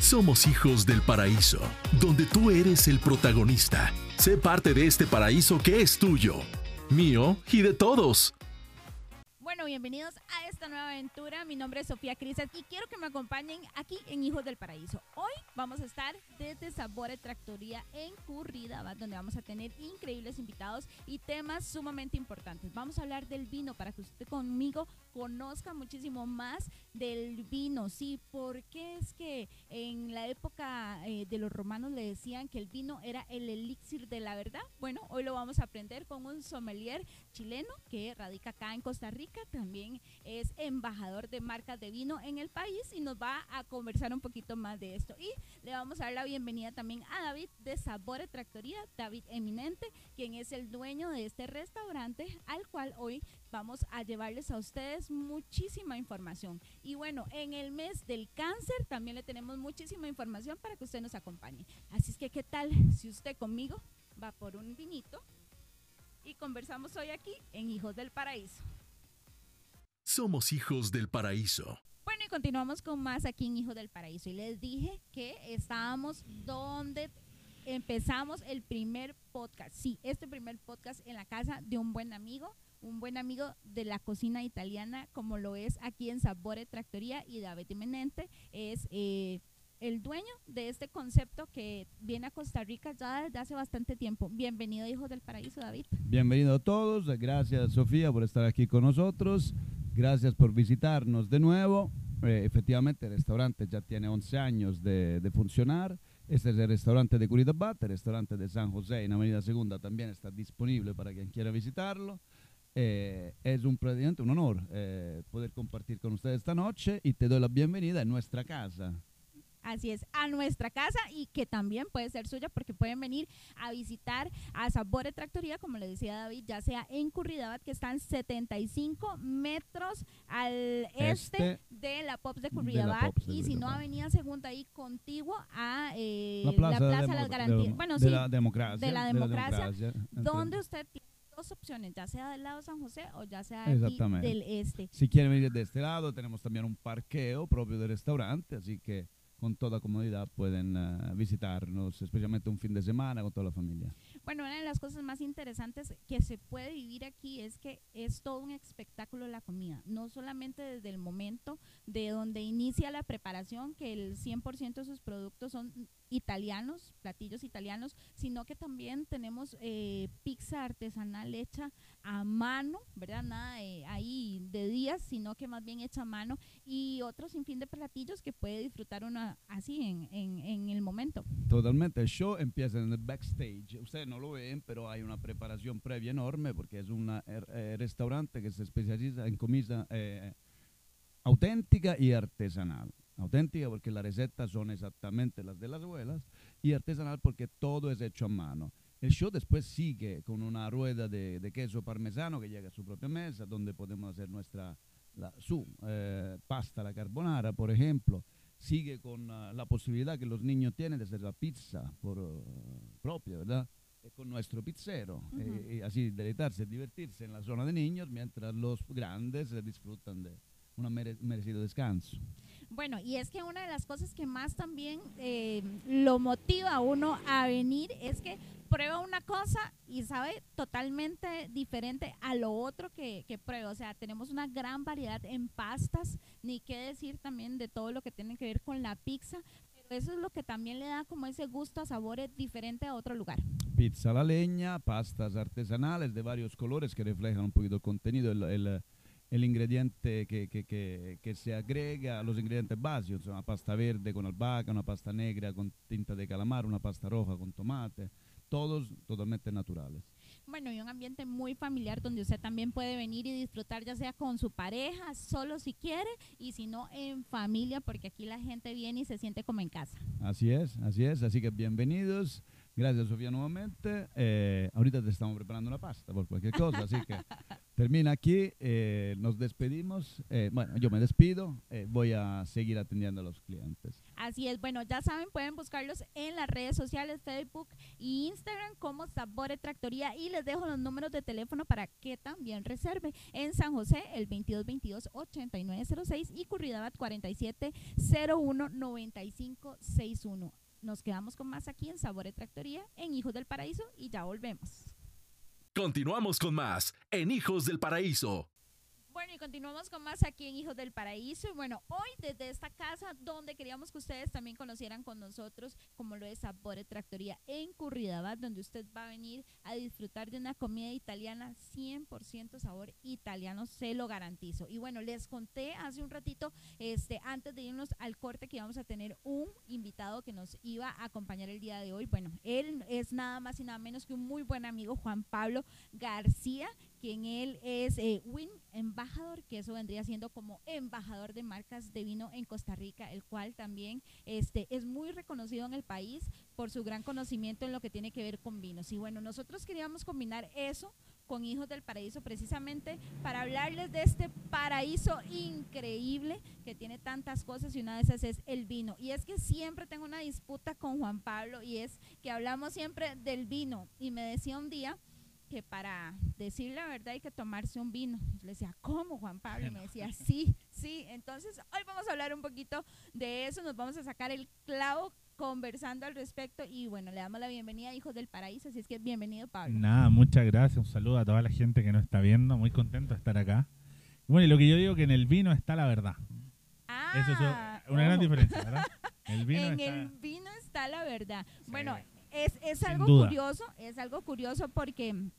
Somos hijos del paraíso, donde tú eres el protagonista. Sé parte de este paraíso que es tuyo, mío y de todos. Bueno, bienvenidos nueva aventura. Mi nombre es Sofía Crises y quiero que me acompañen aquí en Hijos del Paraíso. Hoy vamos a estar desde Sabore Tractoría en Curridabat, donde vamos a tener increíbles invitados y temas sumamente importantes. Vamos a hablar del vino para que usted conmigo conozca muchísimo más del vino. Sí, porque es que en la época eh, de los romanos le decían que el vino era el elixir de la verdad. Bueno, hoy lo vamos a aprender con un sommelier chileno que radica acá en Costa Rica. También es embajador de marcas de vino en el país y nos va a conversar un poquito más de esto. Y le vamos a dar la bienvenida también a David de Sabore Tractoría, David Eminente, quien es el dueño de este restaurante al cual hoy vamos a llevarles a ustedes muchísima información. Y bueno, en el mes del cáncer también le tenemos muchísima información para que usted nos acompañe. Así es que, ¿qué tal si usted conmigo va por un vinito y conversamos hoy aquí en Hijos del Paraíso? Somos hijos del paraíso. Bueno, y continuamos con más aquí en Hijos del Paraíso. Y les dije que estábamos donde empezamos el primer podcast. Sí, este primer podcast en la casa de un buen amigo, un buen amigo de la cocina italiana, como lo es aquí en Sabore Tractoría. Y David Eminente es eh, el dueño de este concepto que viene a Costa Rica ya desde hace bastante tiempo. Bienvenido, Hijos del Paraíso, David. Bienvenido a todos. Gracias, Sofía, por estar aquí con nosotros. Gracias por visitarnos de nuevo. Eh, efectivamente, el restaurante ya tiene 11 años de, funcionar. Este es el restaurante de Curitibat, el restaurante de San José en Avenida Segunda también está disponible para quien quiera visitarlo. Eh, es un, un honor eh, poder compartir con ustedes esta noche y te doy la bienvenida en nuestra casa. Así es, a nuestra casa y que también puede ser suya porque pueden venir a visitar a Sabore Tractoría, como le decía David, ya sea en Curridabat, que están 75 metros al este, este de la Pops de Curridabat, y si no, Avenida Segunda ahí contiguo a eh, la Plaza, la plaza de, las Garantías. bueno, sí, la democracia. De la democracia, donde usted tiene dos opciones, ya sea del lado de San José o ya sea aquí del este. Si quieren venir de este lado, tenemos también un parqueo propio del restaurante, así que con toda comodidad pueden uh, visitarnos, especialmente un fin de semana con toda la familia. Bueno, una de las cosas más interesantes que se puede vivir aquí es que es todo un espectáculo la comida, no solamente desde el momento de donde inicia la preparación, que el 100% de sus productos son italianos, platillos italianos, sino que también tenemos eh, pizza artesanal hecha a mano, ¿verdad? Nada de, ahí de días, sino que más bien hecha a mano y otros sin fin de platillos que puede disfrutar uno así en, en, el momento. Totalmente, el show empieza en el backstage, ustedes no lo ven, pero hay una preparación previa enorme porque es un eh, restaurante que se especializa en comida eh, auténtica y artesanal auténtica porque las recetas son exactamente las de las abuelas y artesanal porque todo es hecho a mano. El show después sigue con una rueda de, de queso parmesano que llega a su propia mesa donde podemos hacer nuestra la, su eh, pasta la carbonara, por ejemplo. Sigue con uh, la posibilidad que los niños tienen de hacer la pizza por uh, propia, ¿verdad? con nuestro pizzero uh -huh. eh, y así deleitarse, divertirse en la zona de niños mientras los grandes disfrutan de un mere merecido descanso. Bueno, y es que una de las cosas que más también eh, lo motiva a uno a venir es que prueba una cosa y sabe totalmente diferente a lo otro que, que prueba. O sea, tenemos una gran variedad en pastas, ni qué decir también de todo lo que tiene que ver con la pizza. Eso es lo que también le da como ese gusto a sabores diferente a otro lugar. Pizza a la leña, pastas artesanales de varios colores que reflejan un poquito el contenido, el el ingrediente que, que, que, que, se agrega a los ingredientes básicos, una pasta verde con albahaca, una pasta negra con tinta de calamar, una pasta roja con tomate, todos totalmente naturales. Bueno, y un ambiente muy familiar donde usted también puede venir y disfrutar ya sea con su pareja, solo si quiere, y si no en familia, porque aquí la gente viene y se siente como en casa. Así es, así es, así que bienvenidos. Gracias, Sofía, nuevamente. Eh, ahorita te estamos preparando una pasta por cualquier cosa, así que termina aquí, eh, nos despedimos. Eh, bueno, yo me despido, eh, voy a seguir atendiendo a los clientes. Así es, bueno, ya saben, pueden buscarlos en las redes sociales, Facebook e Instagram como Sabore Tractoría y les dejo los números de teléfono para que también reserve. En San José, el 2222-8906 y Curridabat 4701-9561. Nos quedamos con más aquí en Sabore Tractoría, en Hijos del Paraíso y ya volvemos. Continuamos con más en Hijos del Paraíso. Bueno, y continuamos con más aquí en Hijos del Paraíso. Y bueno, hoy desde esta casa donde queríamos que ustedes también conocieran con nosotros, como lo es Sabore Tractoría en Curridabat, donde usted va a venir a disfrutar de una comida italiana 100% sabor italiano, se lo garantizo. Y bueno, les conté hace un ratito, este, antes de irnos al corte, que íbamos a tener un invitado que nos iba a acompañar el día de hoy. Bueno, él es nada más y nada menos que un muy buen amigo, Juan Pablo García, quien él es eh, Win Embajador, que eso vendría siendo como embajador de marcas de vino en Costa Rica, el cual también este, es muy reconocido en el país por su gran conocimiento en lo que tiene que ver con vinos. Y bueno, nosotros queríamos combinar eso con Hijos del Paraíso precisamente para hablarles de este paraíso increíble que tiene tantas cosas y una de esas es el vino. Y es que siempre tengo una disputa con Juan Pablo y es que hablamos siempre del vino y me decía un día que para decir la verdad hay que tomarse un vino. le decía, ¿cómo, Juan Pablo? Y me decía, sí, sí. Entonces, hoy vamos a hablar un poquito de eso, nos vamos a sacar el clavo conversando al respecto y bueno, le damos la bienvenida a Hijos del Paraíso, así es que bienvenido Pablo. Nada, muchas gracias, un saludo a toda la gente que nos está viendo, muy contento de estar acá. Bueno, y lo que yo digo que en el vino está la verdad. Ah, Eso es una gran diferencia, ¿verdad? El vino en el vino está la verdad. Bueno, es, es algo curioso, es algo curioso porque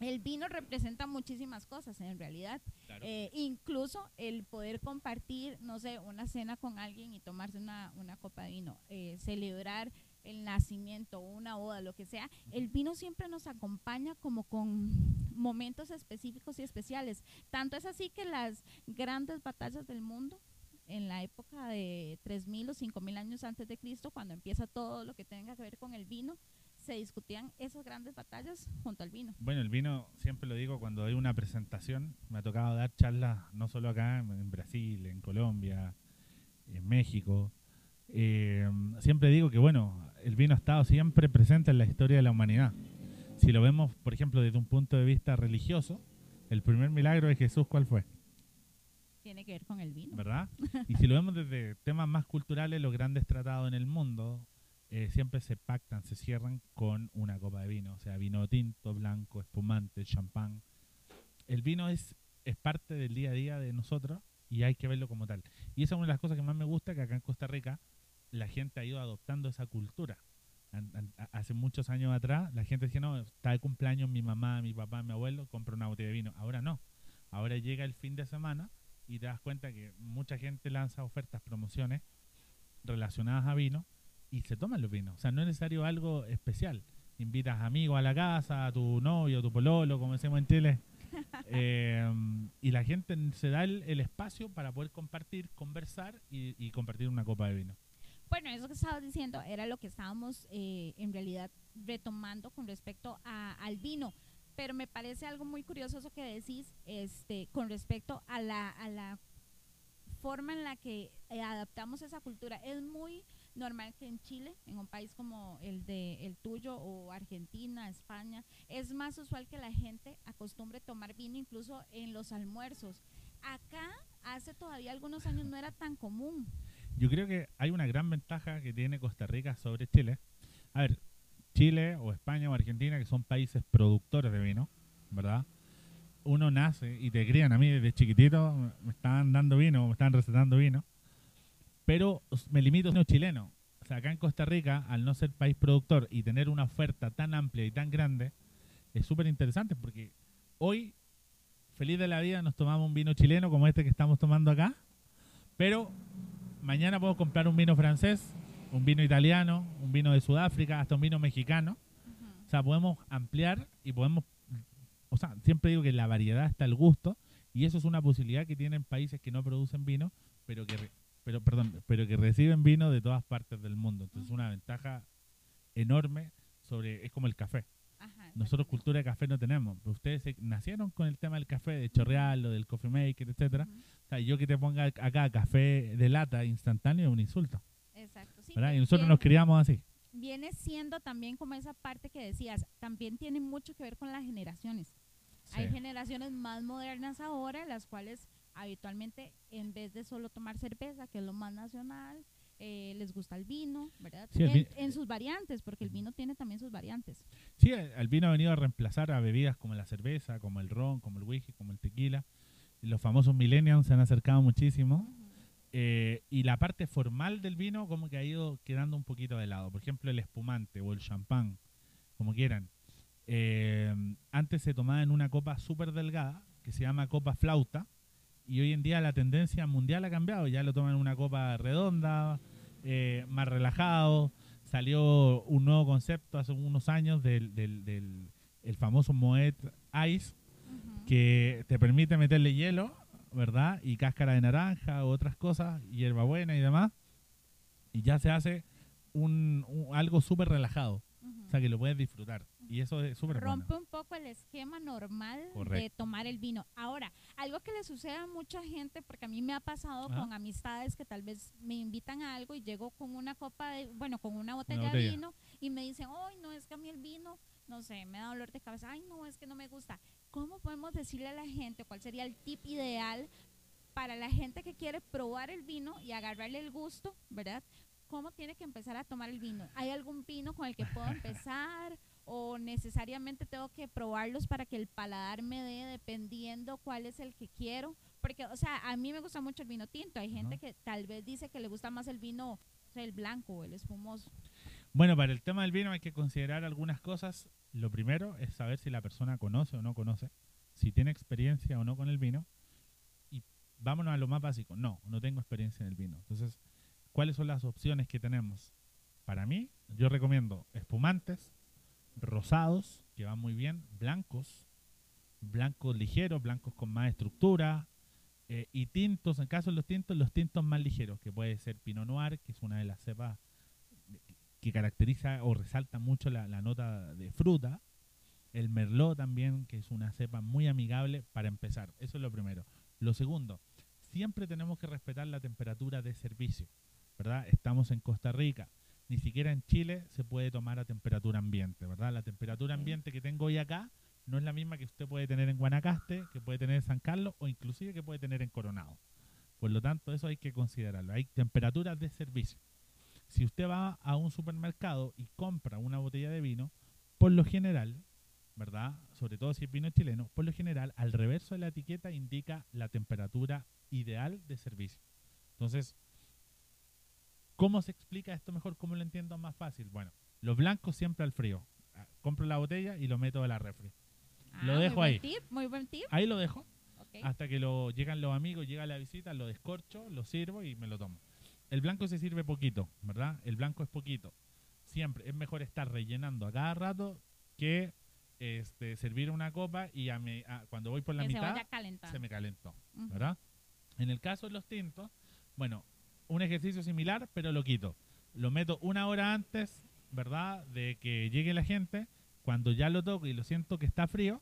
el vino representa muchísimas cosas en realidad. Eh, incluso el poder compartir, no sé, una cena con alguien y tomarse una, una copa de vino, eh, celebrar el nacimiento, una boda, lo que sea, el vino siempre nos acompaña como con momentos específicos y especiales. Tanto es así que las grandes batallas del mundo en la época de 3.000 o 5.000 años antes de Cristo, cuando empieza todo lo que tenga que ver con el vino, se discutían esas grandes batallas junto al vino. Bueno, el vino, siempre lo digo cuando hay una presentación, me ha tocado dar charlas no solo acá, en Brasil, en Colombia, en México. Eh, siempre digo que, bueno, el vino ha estado siempre presente en la historia de la humanidad. Si lo vemos, por ejemplo, desde un punto de vista religioso, el primer milagro de Jesús, ¿cuál fue? Tiene que ver con el vino. ¿Verdad? y si lo vemos desde temas más culturales, los grandes tratados en el mundo, eh, siempre se pactan, se cierran con una copa de vino, o sea, vino tinto, blanco, espumante, champán. El vino es, es parte del día a día de nosotros y hay que verlo como tal. Y esa es una de las cosas que más me gusta, que acá en Costa Rica la gente ha ido adoptando esa cultura. hace muchos años atrás la gente decía, no, está de cumpleaños mi mamá, mi papá, mi abuelo, compra una botella de vino. Ahora no. Ahora llega el fin de semana y te das cuenta que mucha gente lanza ofertas, promociones relacionadas a vino y se toman los vinos. O sea, no es necesario algo especial. Invitas amigos a la casa, a tu novio, a tu pololo, como decimos en Chile. Eh, y la gente se da el, espacio para poder compartir, conversar y, compartir una copa de vino. Bueno, eso que estabas diciendo era lo que estábamos eh, en realidad retomando con respecto al vino. Pero me parece algo muy curioso eso que decís este, con respecto a la, a la forma en la que eh, adaptamos esa cultura. Es muy normal que en Chile, en un país como el de el tuyo o Argentina, España, es más usual que la gente acostumbre tomar vino incluso en los almuerzos. Acá hace todavía algunos años no era tan común. Yo creo que hay una gran ventaja que tiene Costa Rica sobre Chile. A ver, Chile o España o Argentina, que son países productores de vino, ¿verdad? Uno nace y te crían a mí desde chiquitito, me estaban dando vino, me estaban recetando vino pero me limito a vino chileno. O sea, acá en Costa Rica, al no ser país productor y tener una oferta tan amplia y tan grande, es súper interesante porque hoy, feliz de la vida, nos tomamos un vino chileno como este que estamos tomando acá, pero mañana puedo comprar un vino francés, un vino italiano, un vino de Sudáfrica, hasta un vino mexicano. O sea, podemos ampliar y podemos, o sea, siempre digo que la variedad está el gusto y eso es una posibilidad que tienen países que no producen vino, pero que pero perdón, pero que reciben vino de todas partes del mundo. Entonces, una ventaja enorme sobre es como el café. Ajá, Nosotros cultura de café no tenemos. Pero ustedes se- nacieron con el tema del café, de chorreal, lo del coffee maker, etcétera. O sea, yo que te ponga acá café de lata instantáneo es un insulto. Exacto. Sí, ¿verdad? Y nosotros nos criamos así. Viene siendo también como esa parte que decías, también tiene mucho que ver con las generaciones. Hay Sí. generaciones más modernas ahora, las cuales habitualmente, en vez de solo tomar cerveza, que es lo más nacional, eh, les gusta el vino, ¿verdad? Sí, el en, sus variantes, porque el vino tiene también sus variantes. Sí, el el vino ha venido a reemplazar a bebidas como la cerveza, como el ron, como el whisky, como el tequila. Los famosos millennials se han acercado muchísimo. Eh, y la parte formal del vino como que ha ido quedando un poquito de lado. Por ejemplo, el espumante o el champán, como quieran. Eh, antes se tomaba en una copa súper delgada, que se llama copa flauta, y hoy en día la tendencia mundial ha cambiado. Ya lo toman en una copa redonda, eh, más relajado. Salió un nuevo concepto hace unos años del, del, del- el famoso Moet Ice, que te permite meterle hielo, ¿verdad? Y cáscara de naranja otras cosas, hierbabuena y demás. Y ya se hace un, un- algo súper relajado. O sea, que lo puedes disfrutar. Y eso es súper bueno. rompe un poco el esquema normal de tomar el vino. Ahora, algo que le sucede a mucha gente, porque a mí me ha pasado Ajá. con amistades que tal vez me invitan a algo y llego con una copa de, bueno, con una botella, de botella. vino y me dicen, ay, no, es que a mí el vino, no sé, me da dolor de cabeza, ay, no, es que no me gusta. ¿Cómo podemos decirle a la gente cuál sería el tip ideal para la gente que quiere probar el vino y agarrarle el gusto, ¿verdad? ¿Cómo tiene que empezar a tomar el vino? ¿Hay algún vino con el que puedo empezar? ¿O necesariamente tengo que probarlos para que el paladar me dé dependiendo cuál es el que quiero? Porque, o sea, a mí me gusta mucho el vino tinto. Hay gente Ajá. que tal vez dice que le gusta más el vino, o sea, el blanco o el espumoso. Bueno, para el tema del vino hay que considerar algunas cosas. Lo primero es saber si la persona conoce o no conoce, si tiene experiencia o no con el vino. Y vámonos a lo más básico. No, no tengo experiencia en el vino. Entonces, ¿cuáles son las opciones que tenemos? Para mí, yo recomiendo espumantes, rosados, que van muy bien, blancos, blancos ligeros, blancos con más estructura, eh, y tintos, en caso de los tintos, los tintos más ligeros, que puede ser Pinot Noir, que es una de las cepas que caracteriza o resalta mucho la, la nota de fruta. El Merlot también, que es una cepa muy amigable para empezar. Eso es lo primero. Lo segundo, siempre tenemos que respetar la temperatura de servicio, ¿verdad? Estamos en Costa Rica. Ni siquiera en Chile se puede tomar a temperatura ambiente, ¿verdad? La temperatura ambiente que tengo hoy acá no es la misma que usted puede tener en Guanacaste, que puede tener en San Carlos o inclusive que puede tener en Coronado. Por lo tanto, eso hay que considerarlo. Hay temperaturas de servicio. Si usted va a un supermercado y compra una botella de vino, por lo general, ¿verdad? Sobre todo si es vino chileno, por lo general, al reverso de la etiqueta indica la temperatura ideal de servicio. Entonces, ¿cómo se explica esto mejor? ¿Cómo lo entiendo más fácil? Bueno, los blancos siempre al frío. Ah, Compro la botella y lo meto a la refri. Lo Ah, muy dejo buen ahí. Tip, muy buen tip. Ahí lo dejo hasta que lo llegan los amigos, llega la visita, lo descorcho, lo sirvo y me lo tomo. El blanco se sirve poquito, ¿verdad? El blanco es poquito. Siempre es mejor estar rellenando a cada rato que este, servir una copa y a me- a- cuando voy por la que mitad se me calentó. ¿verdad? En el caso de los tintos, bueno, un ejercicio similar, pero lo quito. Lo meto una hora antes, ¿verdad? De que llegue la gente. Cuando ya lo toco y lo siento que está frío,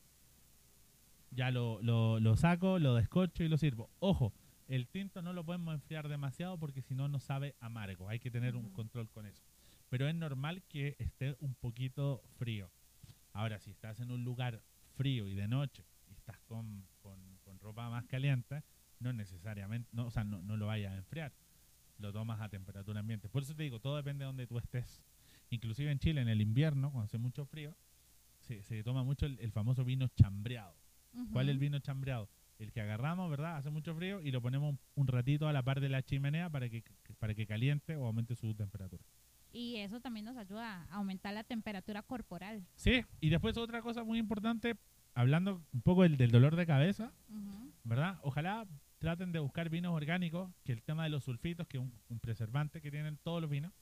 ya lo, lo, lo saco, lo descorcho y lo sirvo. Ojo, el tinto no lo podemos enfriar demasiado porque si no nos sabe amargo. Hay que tener un control con eso. Pero es normal que esté un poquito frío. Ahora, si estás en un lugar frío y de noche y estás con, con, con ropa más caliente, no necesariamente, no, o sea, no, no lo vayas a enfriar. Lo tomas a temperatura ambiente. Por eso te digo, todo depende de donde tú estés. Inclusive en Chile, en el invierno, cuando hace mucho frío, se, se toma mucho el, el famoso vino chambreado. ¿Cuál es el vino chambreado? El que agarramos, ¿verdad? Hace mucho frío y lo ponemos un, ratito a la par de la chimenea para que, para que caliente o aumente su temperatura. Y eso también nos ayuda a aumentar la temperatura corporal. Sí, y después otra cosa muy importante, hablando un poco del, del dolor de cabeza, Ujú. ¿verdad? Ojalá traten de buscar vinos orgánicos, que el tema de los sulfitos, que es un, un preservante que tienen todos los vinos,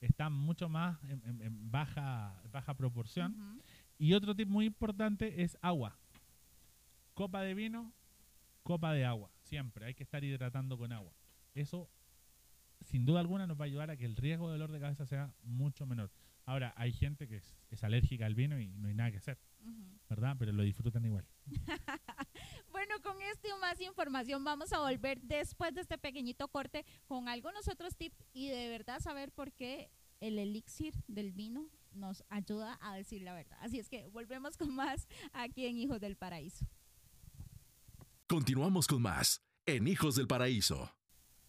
está mucho más en, en- en baja, baja proporción. Ujú. Y otro tip muy importante es agua. Copa de vino, copa de agua. Siempre hay que estar hidratando con agua. Eso, sin duda alguna, nos va a ayudar a que el riesgo de dolor de cabeza sea mucho menor. Ahora, hay gente que es, es alérgica al vino y no hay nada que hacer. ¿verdad? Pero lo disfrutan igual. Bueno, con esto y más información vamos a volver después de este pequeñito corte con algunos otros tips y de verdad saber por qué el elixir del vino nos ayuda a decir la verdad. Así es que volvemos con más aquí en Hijos del Paraíso. Continuamos con más en Hijos del Paraíso.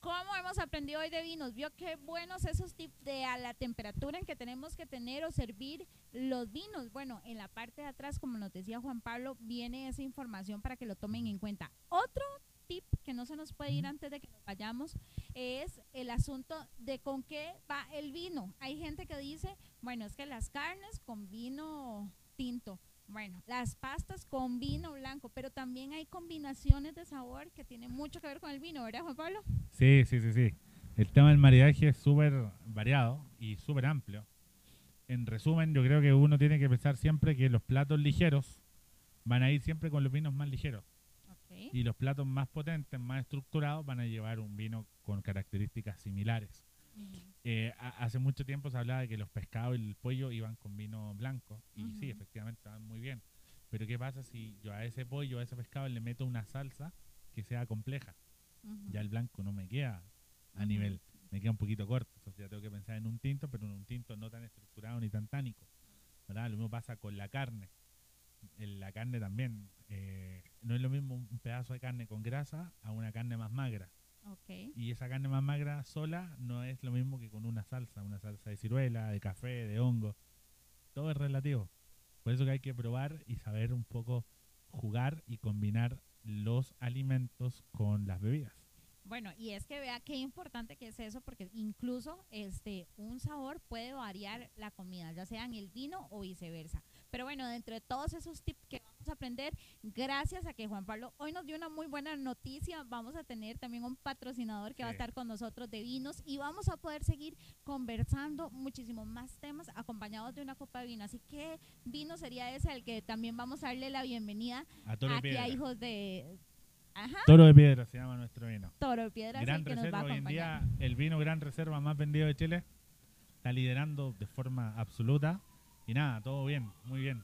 ¿Cómo hemos aprendido hoy de vinos? Vio qué buenos esos tips de a la temperatura en que tenemos que tener o servir los vinos. Bueno, en la parte de atrás, como nos decía Juan Pablo, viene esa información para que lo tomen en cuenta. Otro tip que no se nos puede ir antes de que nos vayamos es el asunto de con qué va el vino. Hay gente que dice, bueno, es que las carnes con vino tinto. Bueno, las pastas con vino blanco, pero también hay combinaciones de sabor que tienen mucho que ver con el vino, ¿verdad, Juan Pablo? Sí, sí, sí, sí. El tema del maridaje es súper variado y súper amplio. En resumen, yo creo que uno tiene que pensar siempre que los platos ligeros van a ir siempre con los vinos más ligeros y los platos más potentes, más estructurados, van a llevar un vino con características similares. Ujú. Eh, ha- hace mucho tiempo se hablaba de que los pescados y el pollo iban con vino blanco y sí, efectivamente van muy bien. Pero ¿qué pasa si yo a ese pollo, a ese pescado le meto una salsa que sea compleja? Ya el blanco no me queda a nivel, me queda un poquito corto. Entonces ya tengo que pensar en un tinto, pero en un tinto no tan estructurado ni tan tánico. ¿verdad? Lo mismo pasa con la carne. En la carne también. eh, no es lo mismo un pedazo de carne con grasa a una carne más magra. Ok. Y esa carne más magra sola no es lo mismo que con una salsa, una salsa de ciruela, de café, de hongo. Todo es relativo. Por eso que hay que probar y saber un poco jugar y combinar los alimentos con las bebidas. Bueno, y es que vea qué importante que es eso, porque incluso este un sabor puede variar la comida, ya sea en el vino o viceversa. Pero bueno, dentro de todos esos tips que vamos a aprender, gracias a que Juan Pablo hoy nos dio una muy buena noticia, vamos a tener también un patrocinador que va a estar con nosotros de vinos y vamos a poder seguir conversando muchísimos más temas acompañados de una copa de vino. Así que vino sería ese al que también vamos a darle la bienvenida A Toro de aquí Piedra. a hijos de... Ajá, Toro de Piedra se llama nuestro vino. Toro de Piedra Gran el que nos va a Reserva, hoy en día el vino Gran Reserva más vendido de Chile. Está liderando de forma absoluta. Y nada, todo bien, muy bien.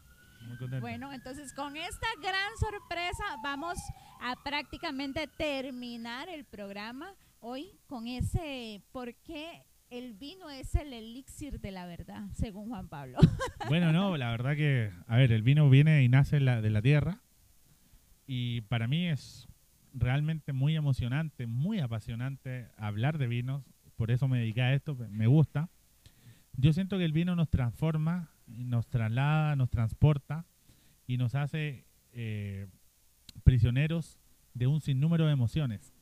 Muy contento. Bueno, entonces con esta gran sorpresa vamos a prácticamente terminar el programa hoy con ese por qué el vino es el elixir de la verdad, según Juan Pablo. Bueno, no, la verdad que, a ver, el vino viene y nace la- de la tierra. Y para mí es realmente muy emocionante, muy apasionante hablar de vinos. Por eso me dediqué a esto, me gusta. Yo siento que el vino nos transforma, nos traslada, nos transporta y nos hace eh, prisioneros de un sinnúmero de emociones.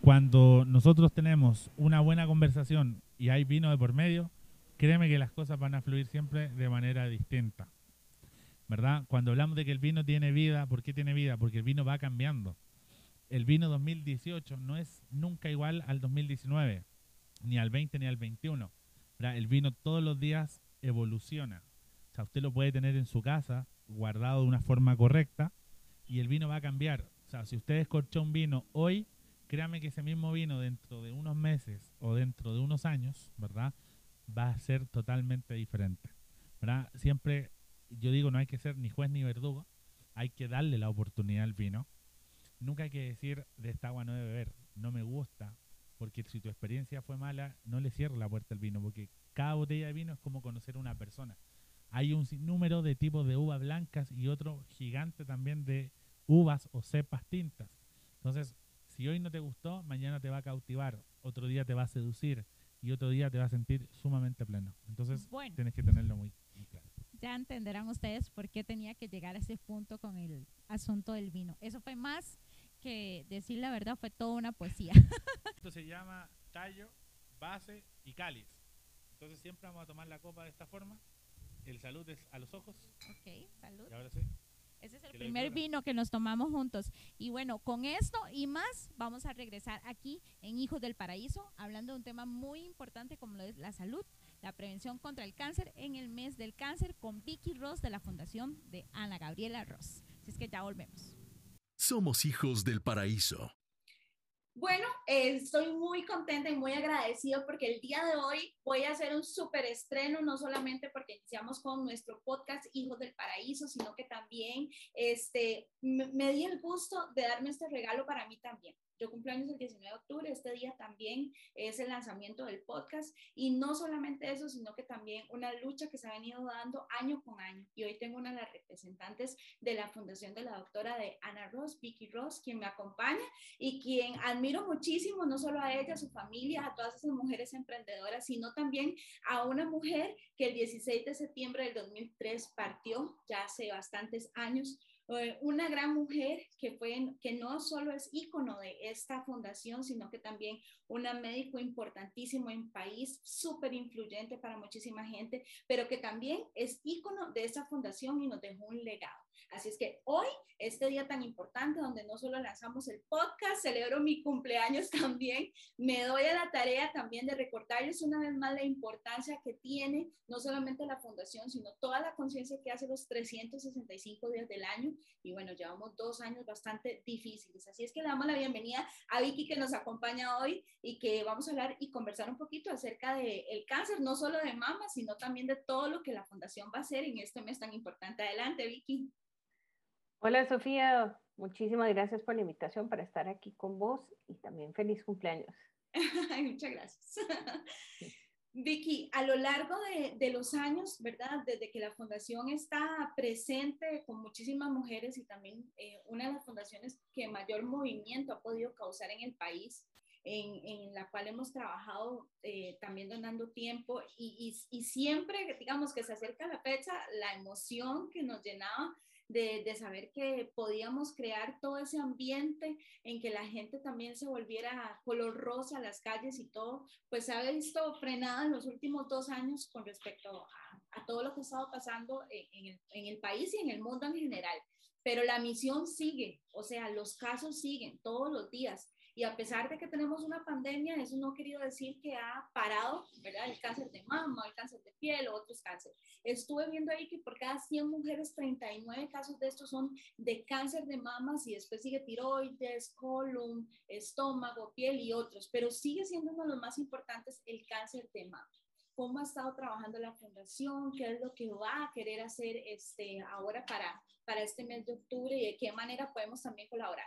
Cuando nosotros tenemos una buena conversación y hay vino de por medio, créeme que las cosas van a fluir siempre de manera distinta. ¿Verdad? Cuando hablamos de que el vino tiene vida, ¿por qué tiene vida? Porque el vino va cambiando. El vino 2018 no es nunca igual al 2019, ni al 20 ni al 21. ¿verdad? El vino todos los días evoluciona. O sea, usted lo puede tener en su casa, guardado de una forma correcta, y el vino va a cambiar. O sea, si usted escorchó un vino hoy, créame que ese mismo vino dentro de unos meses o dentro de unos años, ¿verdad? Va a ser totalmente diferente. ¿verdad? Siempre, yo digo, no hay que ser ni juez ni verdugo, hay que darle la oportunidad al vino. Nunca hay que decir, de esta agua no de beber, no me gusta, porque si tu experiencia fue mala, no le cierres la puerta al vino, porque cada botella de vino es como conocer a una persona. Hay un sinnúmero de tipos de uvas blancas y otro gigante también de uvas o cepas tintas. Entonces, si hoy no te gustó, mañana te va a cautivar, otro día te va a seducir y otro día te va a sentir sumamente pleno. Entonces, Bueno. tienes que tenerlo muy, muy claro. Ya entenderán ustedes por qué tenía que llegar a ese punto con el asunto del vino. Eso fue más que decir la verdad, fue toda una poesía. Esto se llama tallo, base y cáliz. Entonces siempre vamos a tomar la copa de esta forma. El salud es a los ojos. ok, salud. Y ahora sí. Ese es el primer vino que nos tomamos juntos. Y bueno, con esto y más vamos a regresar aquí en Hijos del Paraíso, hablando de un tema muy importante como lo es la salud, la prevención contra el cáncer en el mes del cáncer con Vicky Ross de la Fundación de Ana Gabriela Ross. Así es que ya volvemos. Somos hijos del paraíso. Bueno, eh, estoy muy contenta y muy agradecido porque el día de hoy voy a hacer un súper estreno, no solamente porque iniciamos con nuestro podcast Hijos del Paraíso, sino que también este, me di el gusto de darme este regalo para mí también. Yo cumplo años el 19 de octubre, este día también es el lanzamiento del podcast y no solamente eso, sino que también una lucha que se ha venido dando año con año. Y hoy tengo una de las representantes de la fundación de la doctora de Ana Ross, Vicky Ross, quien me acompaña y quien admiro muchísimo, no solo a ella, a su familia, a todas esas mujeres emprendedoras, sino también a una mujer que el 16 de septiembre del 2003 partió, ya hace bastantes años, eh, una gran mujer que, fue, que no solo es ícono de esta fundación, sino que también una médico importantísimo en país, súper influyente para muchísima gente, pero que también es ícono de esta fundación y nos dejó un legado. Así es que hoy, este día tan importante, donde no solo lanzamos el podcast, celebro mi cumpleaños también, me doy a la tarea también de recordarles una vez más la importancia que tiene no solamente la fundación, sino toda la conciencia que hace los 365 días del año. Y bueno, llevamos dos años bastante difíciles. Así es que le damos la bienvenida a Vicky que nos acompaña hoy y que vamos a hablar y conversar un poquito acerca del el cáncer, no solo de mama, sino también de todo lo que la fundación va a hacer en este mes tan importante. Adelante, Vicky. Hola Sofía, muchísimas gracias por la invitación para estar aquí con vos y también feliz cumpleaños. Muchas gracias. Vicky, a lo largo de, los años, ¿verdad? Desde que la fundación está presente con muchísimas mujeres y también eh, una de las fundaciones que mayor movimiento ha podido causar en el país, en, la cual hemos trabajado eh, también donando tiempo y, y, y, siempre, digamos, que se acerca la fecha, la emoción que nos llenaba de, saber que podíamos crear todo ese ambiente en que la gente también se volviera color rosa a las calles y todo, pues se ha visto frenada en los últimos dos años con respecto a, todo lo que ha estado pasando en el, en el país y en el mundo en general. Pero la misión sigue, o sea, los casos siguen todos los días. Y a pesar de que tenemos una pandemia, eso no ha querido decir que ha parado, ¿verdad? El cáncer de mama, el cáncer de piel o otros cánceres. Estuve viendo ahí que por cada 100 mujeres, 39 casos de estos son de cáncer de mamas y después sigue tiroides, colon, estómago, piel y otros, pero sigue siendo uno de los más importantes el cáncer de mama cómo ha estado trabajando la fundación, qué es lo que va a querer hacer este, ahora para, para este mes de octubre y de qué manera podemos también colaborar.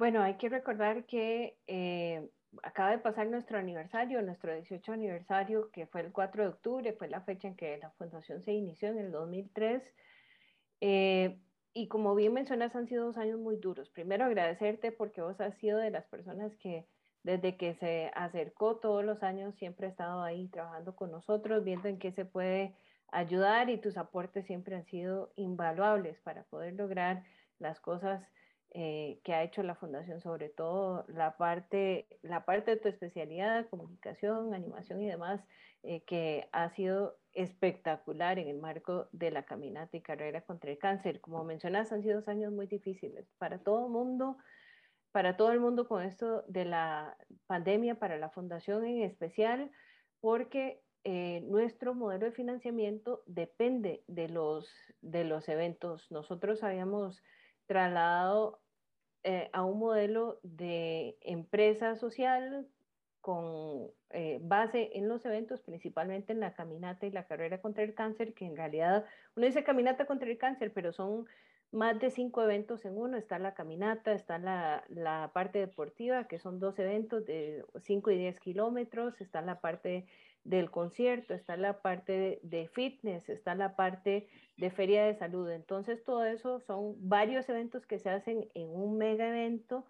Bueno, hay que recordar que eh, acaba de pasar nuestro aniversario, nuestro 18 aniversario, que fue el 4 de octubre, fue la fecha en que la fundación se inició en el 2003. Eh, y como bien mencionas, han sido dos años muy duros. Primero, agradecerte porque vos has sido de las personas que desde que se acercó todos los años siempre ha estado ahí trabajando con nosotros, viendo en qué se puede ayudar y tus aportes siempre han sido invaluables para poder lograr las cosas eh, que ha hecho la fundación, sobre todo la parte, la parte de tu especialidad, comunicación, animación y demás, eh, que ha sido espectacular en el marco de la caminata y carrera contra el cáncer. Como mencionas, han sido dos años muy difíciles para todo el mundo, para todo el mundo con esto de la pandemia, para la fundación en especial, porque eh, nuestro modelo de financiamiento depende de los, de los eventos. Nosotros habíamos trasladado eh, a un modelo de empresa social con eh, base en los eventos, principalmente en la caminata y la carrera contra el cáncer, que en realidad uno dice caminata contra el cáncer, pero son más de cinco eventos en uno. Está la caminata, está la, parte deportiva, que son dos eventos de 5 y 10 kilómetros, está la parte del concierto, está la parte de, fitness, está la parte de feria de salud. Entonces, todo eso son varios eventos que se hacen en un mega evento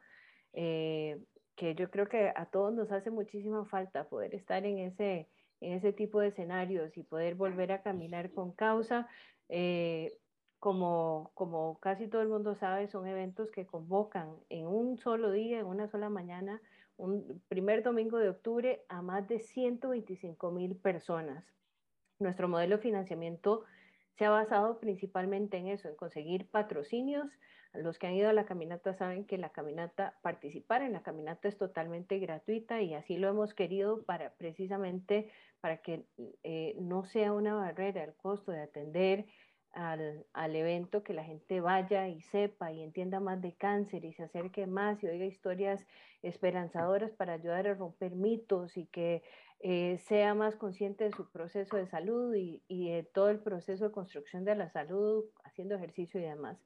eh, que yo creo que a todos nos hace muchísima falta poder estar en ese, en ese tipo de escenarios y poder volver a caminar con causa. Eh, como, como casi todo el mundo sabe, son eventos que convocan en un solo día, en una sola mañana, un primer domingo de octubre a más de 125 mil personas. Nuestro modelo de financiamiento se ha basado principalmente en eso, en conseguir patrocinios. Los que han ido a la caminata saben que la caminata, participar en la caminata es totalmente gratuita y así lo hemos querido para precisamente para que eh, no sea una barrera el costo de atender al, al, evento, que la gente vaya y sepa y entienda más de cáncer y se acerque más y oiga historias esperanzadoras para ayudar a romper mitos y que eh, sea más consciente de su proceso de salud y, de todo el proceso de construcción de la salud, haciendo ejercicio y demás.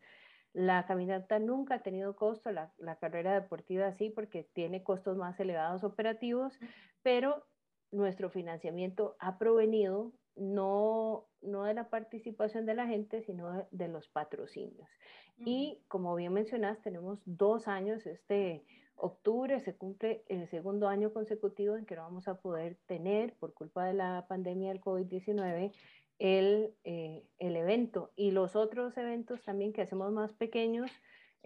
La caminata nunca ha tenido costo, la, la, carrera deportiva sí, porque tiene costos más elevados operativos, pero nuestro financiamiento ha provenido no, no de la participación de la gente, sino de, los patrocinios. Y como bien mencionas, tenemos dos años, este octubre se cumple el segundo año consecutivo en que no vamos a poder tener, por culpa de la pandemia del COVID-19, el, eh, el evento. Y los otros eventos también que hacemos más pequeños,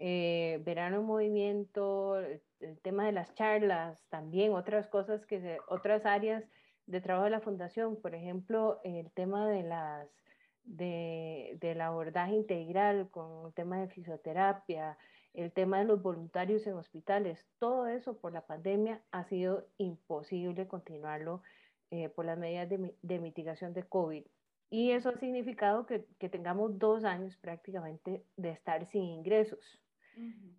eh, verano en movimiento, el, tema de las charlas, también otras cosas que otras áreas de trabajo de la fundación, por ejemplo, el tema de las de, del abordaje integral con el tema de fisioterapia, el tema de los voluntarios en hospitales, todo eso por la pandemia ha sido imposible continuarlo eh, por las medidas de, mitigación de COVID. Y eso ha significado que, que, tengamos dos años prácticamente de estar sin ingresos.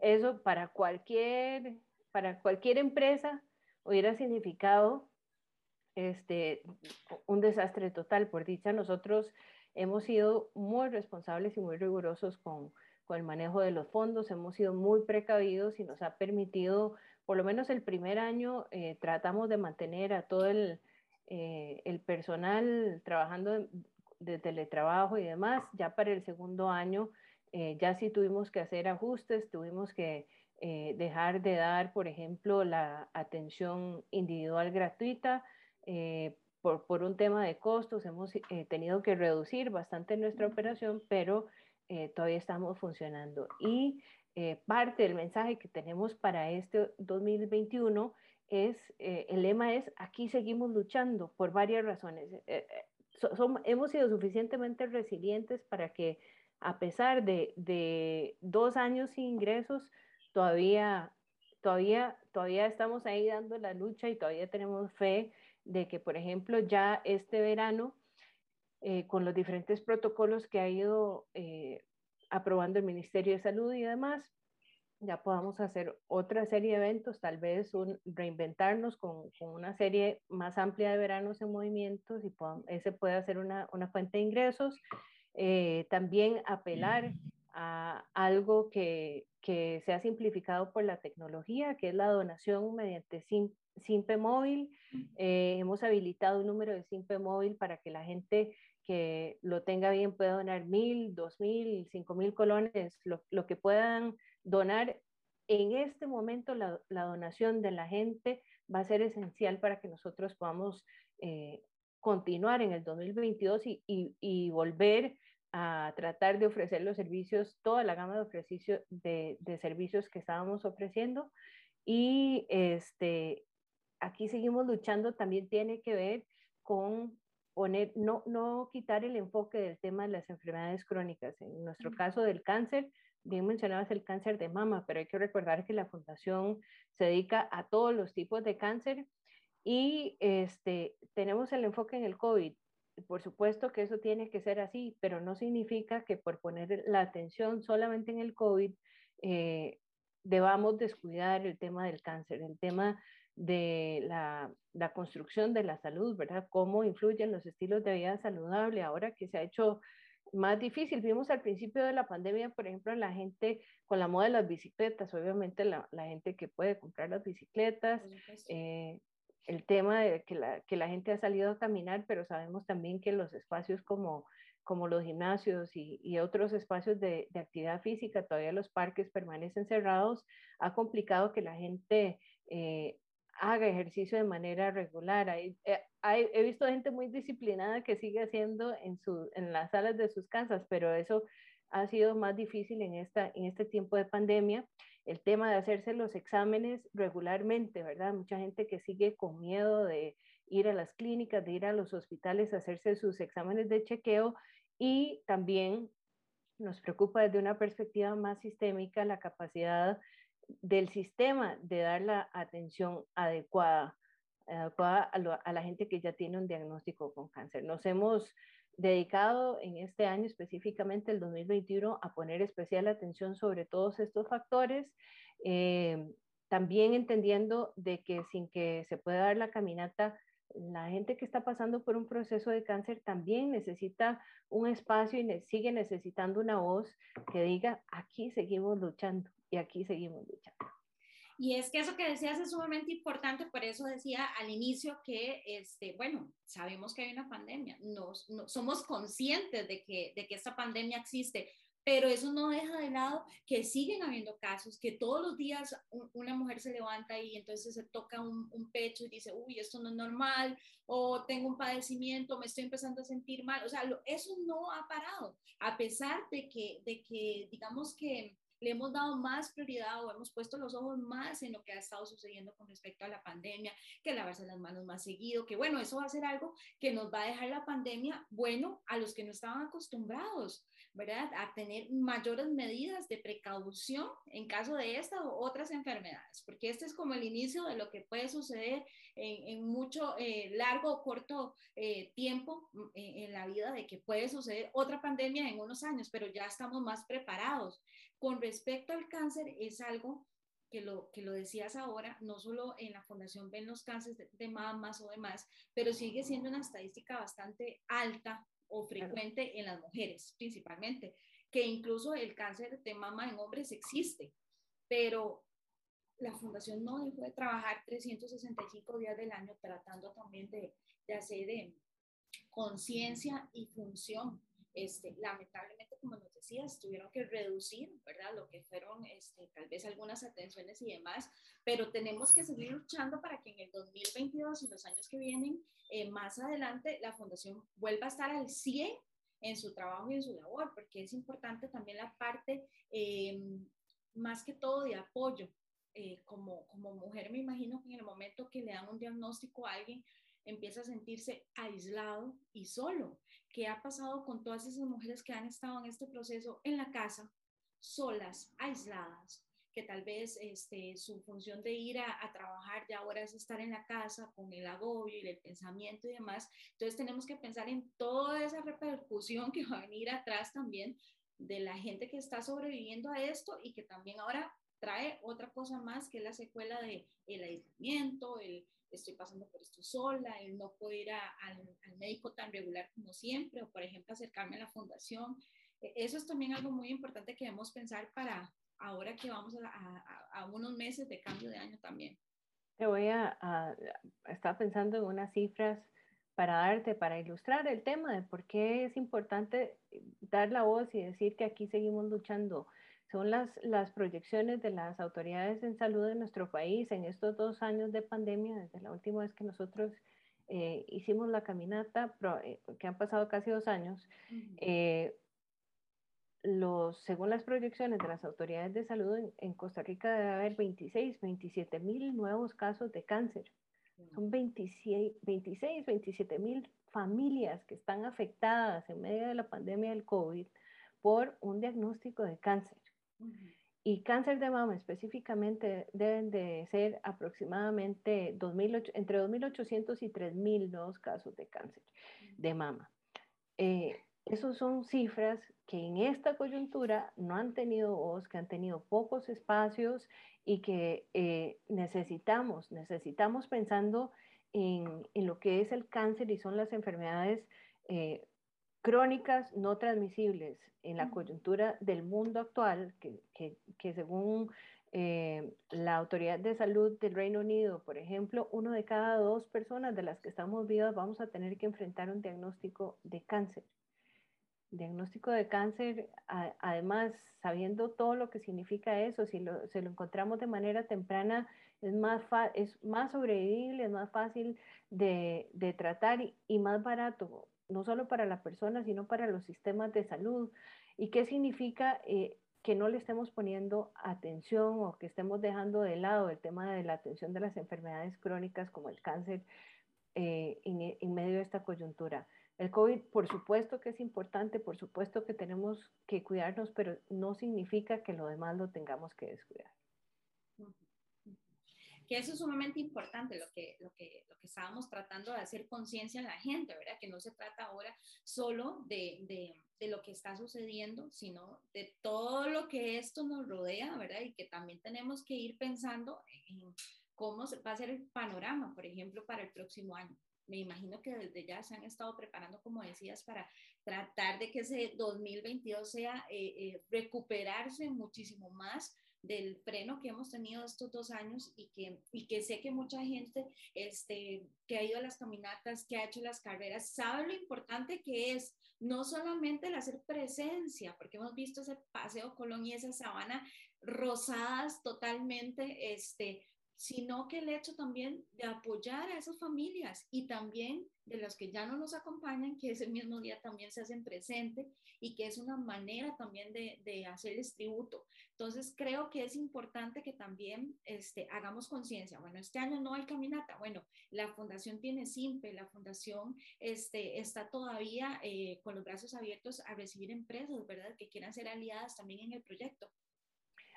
Eso para cualquier, para cualquier empresa hubiera significado este, un desastre total. Por dicha, nosotros hemos sido muy responsables y muy rigurosos con, con el manejo de los fondos, hemos sido muy precavidos y nos ha permitido, por lo menos el primer año, eh, tratamos de mantener a todo el, eh, el personal trabajando de, teletrabajo y demás. Ya para el segundo año, eh, ya sí tuvimos que hacer ajustes, tuvimos que dejar de dar, por ejemplo, la atención individual gratuita eh, por, por, un tema de costos hemos eh, tenido que reducir bastante nuestra operación, pero eh, todavía estamos funcionando. Y parte del mensaje que tenemos para este 2021 es, el lema es, aquí seguimos luchando por varias razones. hemos sido suficientemente resilientes para que a pesar de, de dos años sin ingresos, todavía, todavía, todavía estamos ahí dando la lucha y todavía tenemos fe de que, por ejemplo, ya este verano, eh, con los diferentes protocolos que ha ido eh, aprobando el Ministerio de Salud y demás, ya podamos hacer otra serie de eventos, tal vez un, reinventarnos con, una serie más amplia de veranos en movimientos y ese puede ser una, una, fuente de ingresos. Eh, también apelar a algo que, que, se ha simplificado por la tecnología, que es la donación mediante SIM, Simpe Móvil. Eh, hemos habilitado un número de Simpe Móvil para que la gente que lo tenga bien pueda donar mil, dos mil, cinco mil colones, lo, lo, que puedan donar. En este momento la, la, donación de la gente va a ser esencial para que nosotros podamos eh, continuar en el 2022 y, y, y, volver a tratar de ofrecer los servicios, toda la gama de, de, de servicios que estábamos ofreciendo. Y este, aquí seguimos luchando también tiene que ver con poner, no, no quitar el enfoque del tema de las enfermedades crónicas. En nuestro caso del cáncer, bien mencionabas el cáncer de mama, pero hay que recordar que la fundación se dedica a todos los tipos de cáncer y este, tenemos el enfoque en el COVID. Por supuesto que eso tiene que ser así, pero no significa que por poner la atención solamente en el COVID eh, debamos descuidar el tema del cáncer, el tema de la, la, construcción de la salud, ¿verdad? Cómo influyen los estilos de vida saludable ahora que se ha hecho más difícil. Vimos al principio de la pandemia, por ejemplo, la gente con la moda de las bicicletas, obviamente la, la gente que puede comprar las bicicletas, eh, el tema de que la, que la gente ha salido a caminar, pero sabemos también que los espacios como como los gimnasios y, y otros espacios de, de, actividad física, todavía los parques permanecen cerrados, ha complicado que la gente eh, haga ejercicio de manera regular. Hay, eh, he visto gente muy disciplinada que sigue haciendo en, su, en las salas de sus casas, pero eso ha sido más difícil en, esta, en este tiempo de pandemia. El tema de hacerse los exámenes regularmente, ¿verdad? Mucha gente que sigue con miedo de ir a las clínicas, de ir a los hospitales a hacerse sus exámenes de chequeo y también nos preocupa desde una perspectiva más sistémica la capacidad del sistema de dar la atención adecuada, adecuada a, la gente que ya tiene un diagnóstico con cáncer. Nos hemos dedicado en este año específicamente, el 2021, a poner especial atención sobre todos estos factores, eh, también entendiendo de que sin que se pueda dar la caminata la gente que está pasando por un proceso de cáncer también necesita un espacio y sigue necesitando una voz que diga, aquí seguimos luchando y aquí seguimos luchando. Y es que eso que decías es sumamente importante, por eso decía al inicio que, este, bueno, sabemos que hay una pandemia, no, somos conscientes de que, de que esta pandemia existe, pero eso no deja de lado que siguen habiendo casos, que todos los días una mujer se levanta y entonces se toca un, pecho y dice, uy, esto no es normal, o tengo un padecimiento, me estoy empezando a sentir mal. O sea, eso no ha parado, a pesar de que, de que digamos que le hemos dado más prioridad o hemos puesto los ojos más en lo que ha estado sucediendo con respecto a la pandemia, que lavarse las manos más seguido, que bueno, eso va a ser algo que nos va a dejar la pandemia bueno a los que no estaban acostumbrados, ¿verdad? A tener mayores medidas de precaución en caso de esta o otras enfermedades, porque este es como el inicio de lo que puede suceder en, mucho eh, largo o corto eh, tiempo mm, en la vida de que puede suceder otra pandemia en unos años, pero ya estamos más preparados. Con respecto al cáncer, es algo que lo, que lo decías ahora, no solo en la Fundación ven los cánceres de, de mamas o demás, pero sigue siendo una estadística bastante alta o frecuente en las mujeres principalmente, que incluso el cáncer de mama en hombres existe, pero la fundación no dejó de trabajar 365 días del año tratando también de, de hacer eh, conciencia y función. Este, lamentablemente, como nos decías, tuvieron que reducir, ¿verdad? Lo que fueron este, tal vez algunas atenciones y demás, pero tenemos que seguir luchando para que en el 2022 y los años que vienen, eh, más adelante, la fundación vuelva a estar al 100 en su trabajo y en su labor, porque es importante también la parte, eh, más que todo, de apoyo, eh, como, como mujer me imagino que en el momento que le dan un diagnóstico a alguien, empieza a sentirse aislado y solo. ¿Qué ha pasado con todas esas mujeres que han estado en este proceso en la casa, solas, aisladas? que tal vez este, su función de ir a, a, trabajar ya ahora es estar en la casa con el agobio y el pensamiento y demás. Entonces tenemos que pensar en toda esa repercusión que va a venir atrás también de la gente que está sobreviviendo a esto y que también ahora trae otra cosa más que es la secuela de el aislamiento, el estoy pasando por esto sola, el no poder ir al, médico tan regular como siempre, o por ejemplo acercarme a la fundación. E, eso es también algo muy importante que debemos pensar para ahora que vamos a, a, unos meses de cambio de año también. Te voy a, a, estar pensando en unas cifras para darte, para ilustrar el tema de por qué es importante dar la voz y decir que aquí seguimos luchando son las, las proyecciones de las autoridades en salud de nuestro país en estos dos años de pandemia, desde la última vez que nosotros eh, hicimos la caminata, eh, que han pasado casi dos años, eh, los, según las proyecciones de las autoridades de salud en, Costa Rica debe haber 26, 27 mil nuevos casos de cáncer. Son 26, 26 27 mil familias que están afectadas en medio de la pandemia del COVID por un diagnóstico de cáncer. Y cáncer de mama específicamente deben de ser aproximadamente 2008, entre 2.800 y 3.000 nuevos casos de cáncer de mama. Eh, esos son cifras que en esta coyuntura no han tenido voz, que han tenido pocos espacios y que eh, necesitamos, necesitamos pensando en, en, lo que es el cáncer y son las enfermedades eh, crónicas no transmisibles en la coyuntura del mundo actual, que, que, que según eh, la Autoridad de Salud del Reino Unido, por ejemplo, uno de cada dos personas de las que estamos vivas vamos a tener que enfrentar un diagnóstico de cáncer. Diagnóstico de cáncer, además, sabiendo todo lo que significa eso, si lo, lo encontramos de manera temprana, es más, es más sobrevivible, es más fácil de, de tratar y, y más barato no solo para la persona, sino para los sistemas de salud. ¿Y qué significa eh, que no le estemos poniendo atención o que estemos dejando de lado el tema de la atención de las enfermedades crónicas como el cáncer eh, en, en medio de esta coyuntura? El COVID, por supuesto que es importante, por supuesto que tenemos que cuidarnos, pero no significa que lo demás lo tengamos que descuidar que eso es sumamente importante, lo que, lo que, lo que estábamos tratando de hacer conciencia en la gente, ¿verdad? Que no se trata ahora solo de, de, de, lo que está sucediendo, sino de todo lo que esto nos rodea, ¿verdad? Y que también tenemos que ir pensando en cómo va a ser el panorama, por ejemplo, para el próximo año. me imagino que desde ya se han estado preparando, como decías, para tratar de que ese 2022 sea eh, eh, recuperarse muchísimo más del freno que hemos tenido estos dos años y que, y que sé que mucha gente este, que ha ido a las caminatas, que ha hecho las carreras, sabe lo importante que es no solamente el hacer presencia, porque hemos visto ese paseo Colón y esa sabana rosadas totalmente, este, sino que el hecho también de apoyar a esas familias y también de los que ya no nos acompañan, que ese mismo día también se hacen presente y que es una manera también de, de hacerles tributo. Entonces, creo que es importante que también este, hagamos conciencia. Bueno, este año no hay caminata. Bueno, la fundación tiene SIMPE, la fundación este, está todavía eh, con los brazos abiertos a recibir empresas, ¿verdad? Que quieran ser aliadas también en el proyecto.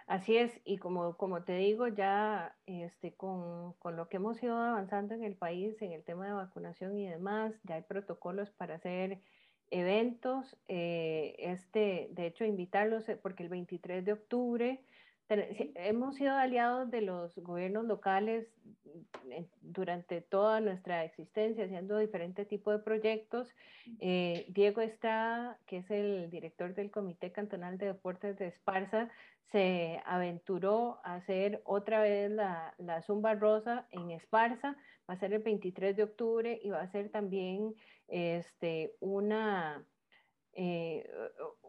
Así es, y como, como te digo, ya este, con, con, lo que hemos ido avanzando en el país en el tema de vacunación y demás, ya hay protocolos para hacer eventos. Eh, este, de hecho, invitarlos, eh, porque el 23 de octubre hemos sido aliados de los gobiernos locales mm, durante toda nuestra existencia, haciendo diferentes tipos de proyectos. Eh, Diego Estrada, que es el director del Comité Cantonal de Deportes de Esparza, se aventuró a hacer otra vez la, la Zumba Rosa en Esparza. Va a ser el 23 de octubre y va a ser también este, una, eh,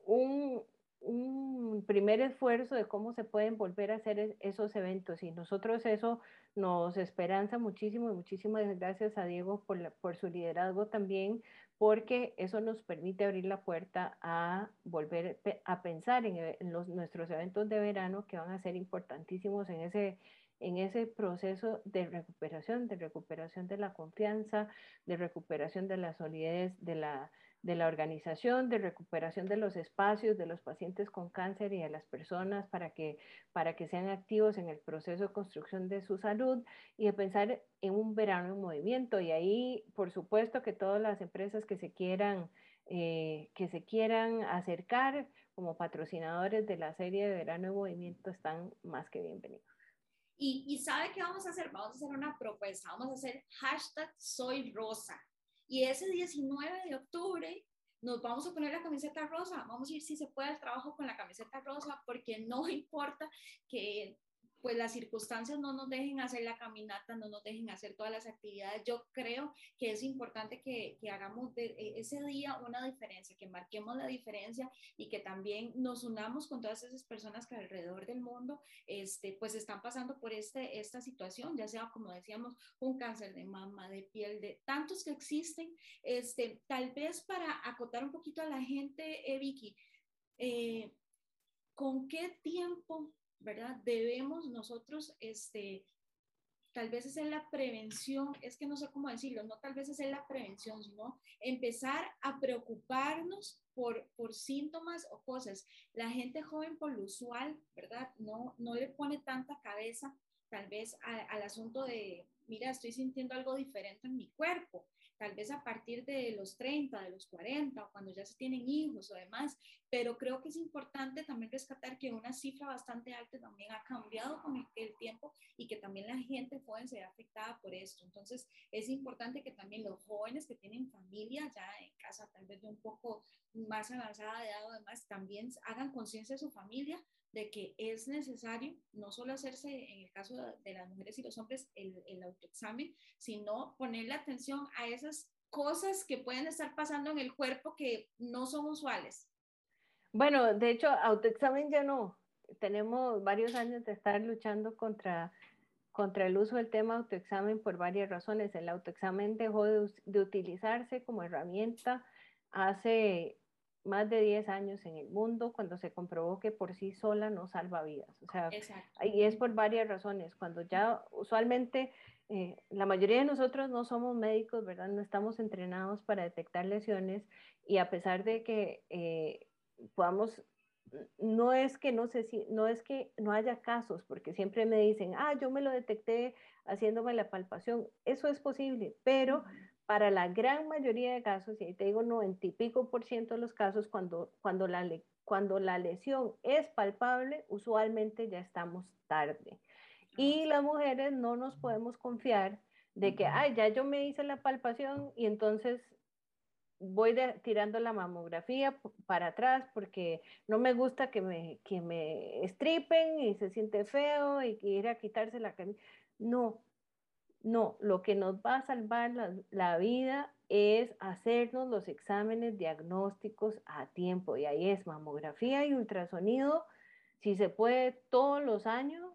un, un primer esfuerzo de cómo se pueden volver a hacer esos eventos y nosotros eso nos esperanza muchísimo y muchísimas gracias a Diego por, por su liderazgo también porque eso nos permite abrir la puerta a volver a pensar en, en los, nuestros eventos de verano que van a ser importantísimos en ese, en ese proceso de recuperación, de recuperación de la confianza, de recuperación de la solidez de la, de la organización, de recuperación de los espacios de los pacientes con cáncer y de las personas para que, para que sean activos en el proceso de construcción de su salud y de pensar en un verano en movimiento. Y ahí, por supuesto, que todas las empresas que se quieran, eh, que se quieran acercar como patrocinadores de la serie de verano en movimiento están más que bienvenidos. Y, y sabe qué vamos a hacer? Vamos a hacer una propuesta, vamos a hacer hashtag y ese 19 de octubre nos vamos a poner la camiseta rosa, vamos a ir si se puede al trabajo con la camiseta rosa, porque no importa que pues las circunstancias no nos dejen hacer la caminata, no nos dejen hacer todas las actividades. Yo creo que es importante que, que hagamos de e, ese día una diferencia, que marquemos la diferencia y que también nos unamos con todas esas personas que alrededor del mundo este, pues están pasando por este, esta situación, ya sea como decíamos, un cáncer de mama, de piel, de tantos que existen. Este, tal vez para acotar un poquito a la gente, eh, Vicky, eh, ¿con qué tiempo ¿verdad? Debemos nosotros, este, tal vez es en la prevención, es que no sé cómo decirlo, no tal vez es en la prevención, sino empezar a preocuparnos por, por síntomas o cosas. La gente joven por lo usual, ¿verdad? No, no le pone tanta cabeza tal vez al asunto de, mira, estoy sintiendo algo diferente en mi cuerpo tal vez a partir de los 30, de los 40, o cuando ya se tienen hijos o demás, pero creo que es importante también rescatar que una cifra bastante alta también ha cambiado con el, tiempo y que también la gente joven se ve afectada por esto. Entonces, es importante que también los jóvenes que tienen familia ya en casa, tal vez de un poco más avanzada de edad o demás, también hagan conciencia de su familia de que es necesario no solo hacerse, en el caso de las mujeres y los hombres, el, el autoexamen, sino ponerle atención a esas cosas que pueden estar pasando en el cuerpo que no son usuales. Bueno, de hecho, autoexamen ya no. Tenemos varios años de estar luchando contra, contra el uso del tema autoexamen por varias razones. El autoexamen dejó de, de utilizarse como herramienta hace más de 10 años en el mundo cuando se comprobó que por sí sola no salva vidas. O sea, y es por varias razones. Cuando ya usualmente eh, la mayoría de nosotros no somos médicos, ¿verdad? No estamos entrenados para detectar lesiones y a pesar de que eh, podamos, no es que no sé si, no es que no haya casos, porque siempre me dicen, ah, yo me lo detecté haciéndome la palpación. Eso es posible, pero para la gran mayoría de casos, y te digo 90 y pico por ciento de los casos, cuando, cuando, la, cuando la lesión es palpable, usualmente ya estamos tarde. Y las mujeres no nos podemos confiar de que, ay, ya yo me hice la palpación y entonces voy tirando la mamografía para atrás porque no me gusta que me, que me estripen y se siente feo y que ir a quitarse la camisa. No, no, lo que nos va a salvar la, vida es hacernos los exámenes diagnósticos a tiempo y ahí es mamografía y ultrasonido, si se puede todos los años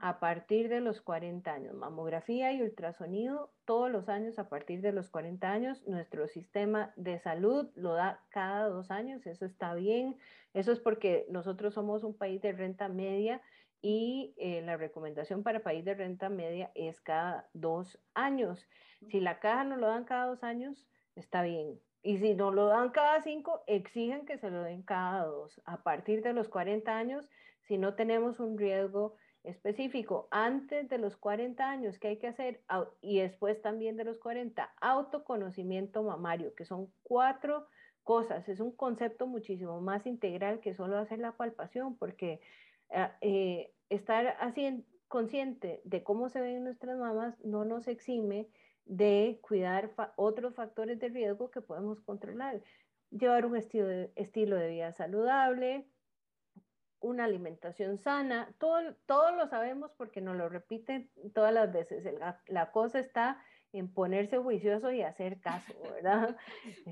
a partir de los 40 años. Mamografía y ultrasonido todos los años a partir de los 40 años. Nuestro sistema de salud lo da cada dos años, eso está bien. Eso es porque nosotros somos un país de renta media y eh, la recomendación para país de renta media es cada dos años. Si la caja no lo dan cada dos años, está bien. Y si no lo dan cada cinco, exigen que se lo den cada dos. A partir de los 40 años, si no tenemos un riesgo específico antes de los 40 años que hay que hacer y después también de los 40, autoconocimiento mamario, que son cuatro cosas. Es un concepto muchísimo más integral que solo hacer la palpación, porque eh, estar así consciente de cómo se ven nuestras mamas no nos exime de cuidar otros factores de riesgo que podemos controlar. Llevar un estilo de, estilo de vida saludable, una alimentación sana, todo, todo lo sabemos porque nos lo repiten todas las veces. La, cosa está en ponerse juicioso y hacer caso, ¿verdad?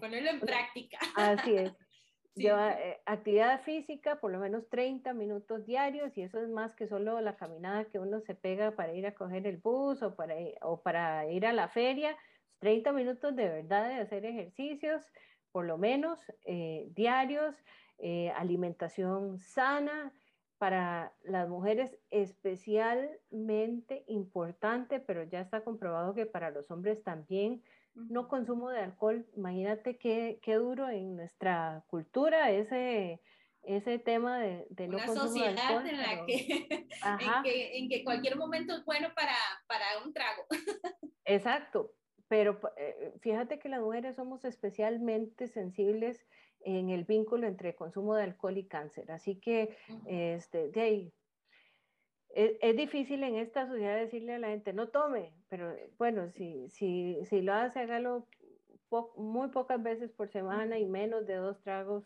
Ponerlo en práctica. Así es. Lleva eh, actividad física, por lo menos 30 minutos diarios, y eso es más que solo la caminada que uno se pega para ir a coger el bus o para, o para ir a la feria. 30 minutos de verdad de hacer ejercicios, por lo menos eh, diarios. Eh, alimentación sana para las mujeres especialmente importante, pero ya está comprobado que para los hombres también. No consumo de alcohol, imagínate qué, qué duro en nuestra cultura ese, ese tema de, de no consumo de alcohol. En, la que, en, que, en que cualquier momento es bueno para, para un trago. Exacto, pero eh, fíjate que las mujeres somos especialmente sensibles en el vínculo entre consumo de alcohol y cáncer. Así que, este, de ahí, e, es, difícil en esta sociedad decirle a la gente, no tome, pero bueno, si, si, si lo hace, hágalo muy pocas veces por semana y menos de dos tragos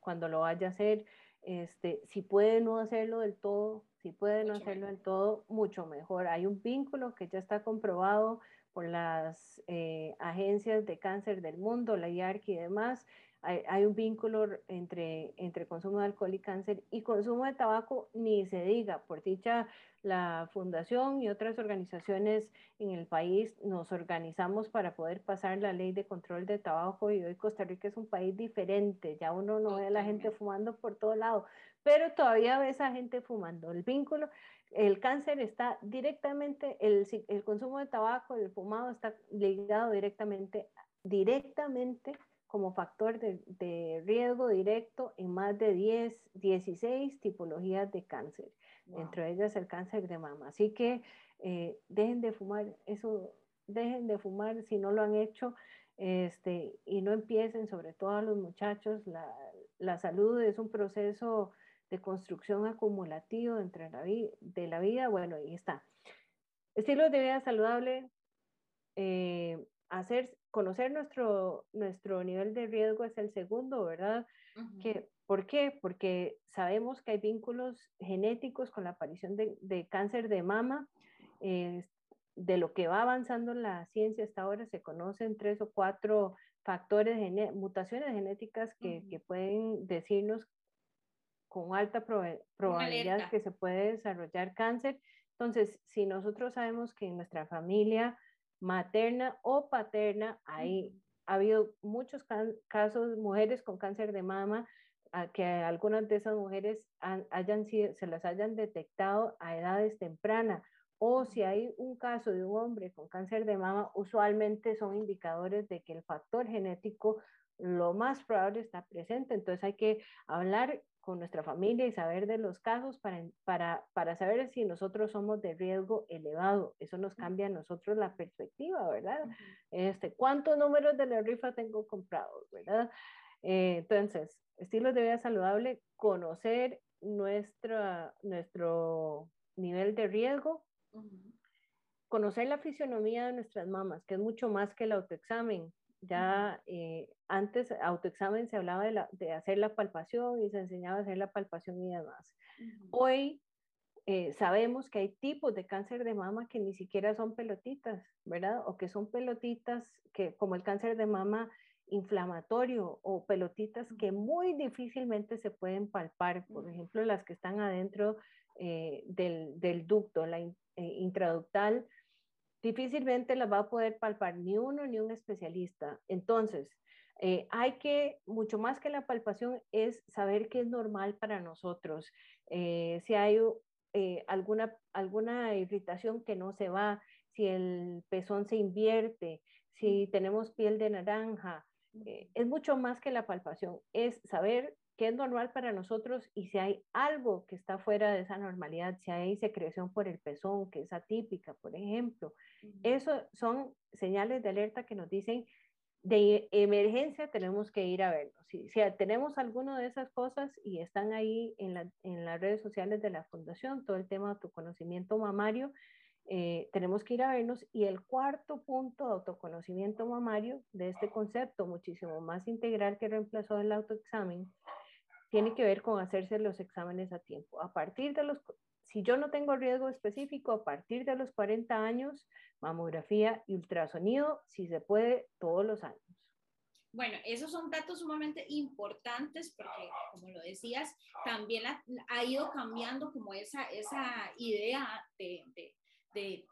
cuando lo vaya a hacer. Este, si puede no hacerlo del todo, si puede no hacerlo del todo, mucho mejor. Hay un vínculo que ya está comprobado por las eh, agencias de cáncer del mundo, la IARC y demás, hay, un vínculo entre, entre consumo de alcohol y cáncer y consumo de tabaco, ni se diga. Por dicha, la Fundación y otras organizaciones en el país nos organizamos para poder pasar la ley de control de tabaco y hoy Costa Rica es un país diferente. Ya uno no ve a la gente fumando por todo lado, pero todavía ve a esa gente fumando. El vínculo, el cáncer está directamente, el, el consumo de tabaco, el fumado está ligado directamente, directamente como factor de, riesgo directo en más de 10, 16 tipologías de cáncer, entre ellas el cáncer de mama. Así que eh, dejen de fumar, eso, dejen de fumar si no lo han hecho este, y no empiecen, sobre todo a los muchachos, la, la salud es un proceso de construcción acumulativo entre la de la vida. Bueno, ahí está. Estilos de vida saludable, eh, hacer, conocer nuestro, nuestro nivel de riesgo es el segundo, ¿verdad? que, ¿Por qué? Porque sabemos que hay vínculos genéticos con la aparición de, de cáncer de mama. Eh, de lo que va avanzando la ciencia hasta ahora, se conocen tres o cuatro factores, mutaciones genéticas que, que, pueden decirnos con alta probabilidad que se puede desarrollar cáncer. Entonces, si nosotros sabemos que en nuestra familia materna o paterna. Ahí ha habido muchos casos, mujeres con cáncer de mama, que algunas de esas mujeres hayan se las hayan detectado a edades tempranas. O si hay un caso de un hombre con cáncer de mama, usualmente son indicadores de que el factor genético lo más probable está presente. Entonces hay que hablar con nuestra familia y saber de los casos para, para, para saber si nosotros somos de riesgo elevado. Eso nos cambia a nosotros la perspectiva, ¿verdad? Este, ¿Cuántos números de la rifa tengo comprados, verdad? Eh, entonces, estilos de vida saludable, conocer nuestra, nuestro nivel de riesgo, conocer la fisionomía de nuestras mamas, que es mucho más que el autoexamen. Ya eh, antes autoexamen se hablaba de, de, hacer la palpación y se enseñaba a hacer la palpación y demás. Hoy eh, sabemos que hay tipos de cáncer de mama que ni siquiera son pelotitas, ¿verdad? O que son pelotitas que como el cáncer de mama inflamatorio o pelotitas que muy difícilmente se pueden palpar, por ejemplo, las que están adentro eh, del, ducto, la eh, intraductal, difícilmente las va a poder palpar ni uno ni un especialista. Entonces, eh, hay que, mucho más que la palpación, es saber qué es normal para nosotros. si hay alguna, alguna irritación que no se va, si el pezón se invierte, si tenemos piel de naranja, eh, es mucho más que la palpación, es saber qué es normal para nosotros y si hay algo que está fuera de esa normalidad, si hay secreción por el pezón, que es atípica, por ejemplo. Eso son señales de alerta que nos dicen de emergencia tenemos que ir a verlo. Si, si tenemos alguna de esas cosas y están ahí en, la, en las redes sociales de la fundación, todo el tema de autoconocimiento mamario, eh, tenemos que ir a vernos. Y el cuarto punto de autoconocimiento mamario de este concepto, muchísimo más integral que reemplazó el autoexamen, tiene que ver con hacerse los exámenes a tiempo. A partir de los, si yo no tengo riesgo específico, a partir de los 40 años, mamografía y ultrasonido, si se puede, todos los años. Bueno, esos son datos sumamente importantes porque, como lo decías, también ha, ido cambiando como esa, esa idea de, de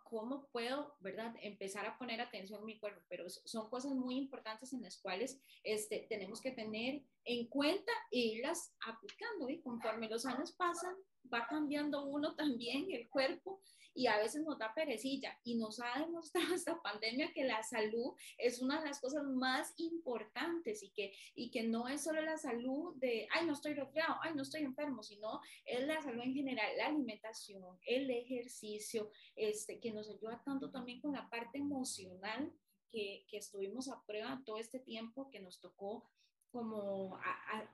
cómo puedo, ¿verdad?, empezar a poner atención en mi cuerpo, pero son cosas muy importantes en las cuales este, tenemos que tener en cuenta e irlas aplicando y conforme los años pasan, va cambiando uno también el cuerpo y a veces nos da perecilla y nos ha demostrado esta pandemia que la salud es una de las cosas más importantes y que, y que no es solo la salud de, ay, no estoy resfriado, ay, no estoy enfermo, sino es la salud en general, la alimentación, el ejercicio, este, que nos ayuda tanto también con la parte emocional que, que estuvimos a prueba todo este tiempo que nos tocó como a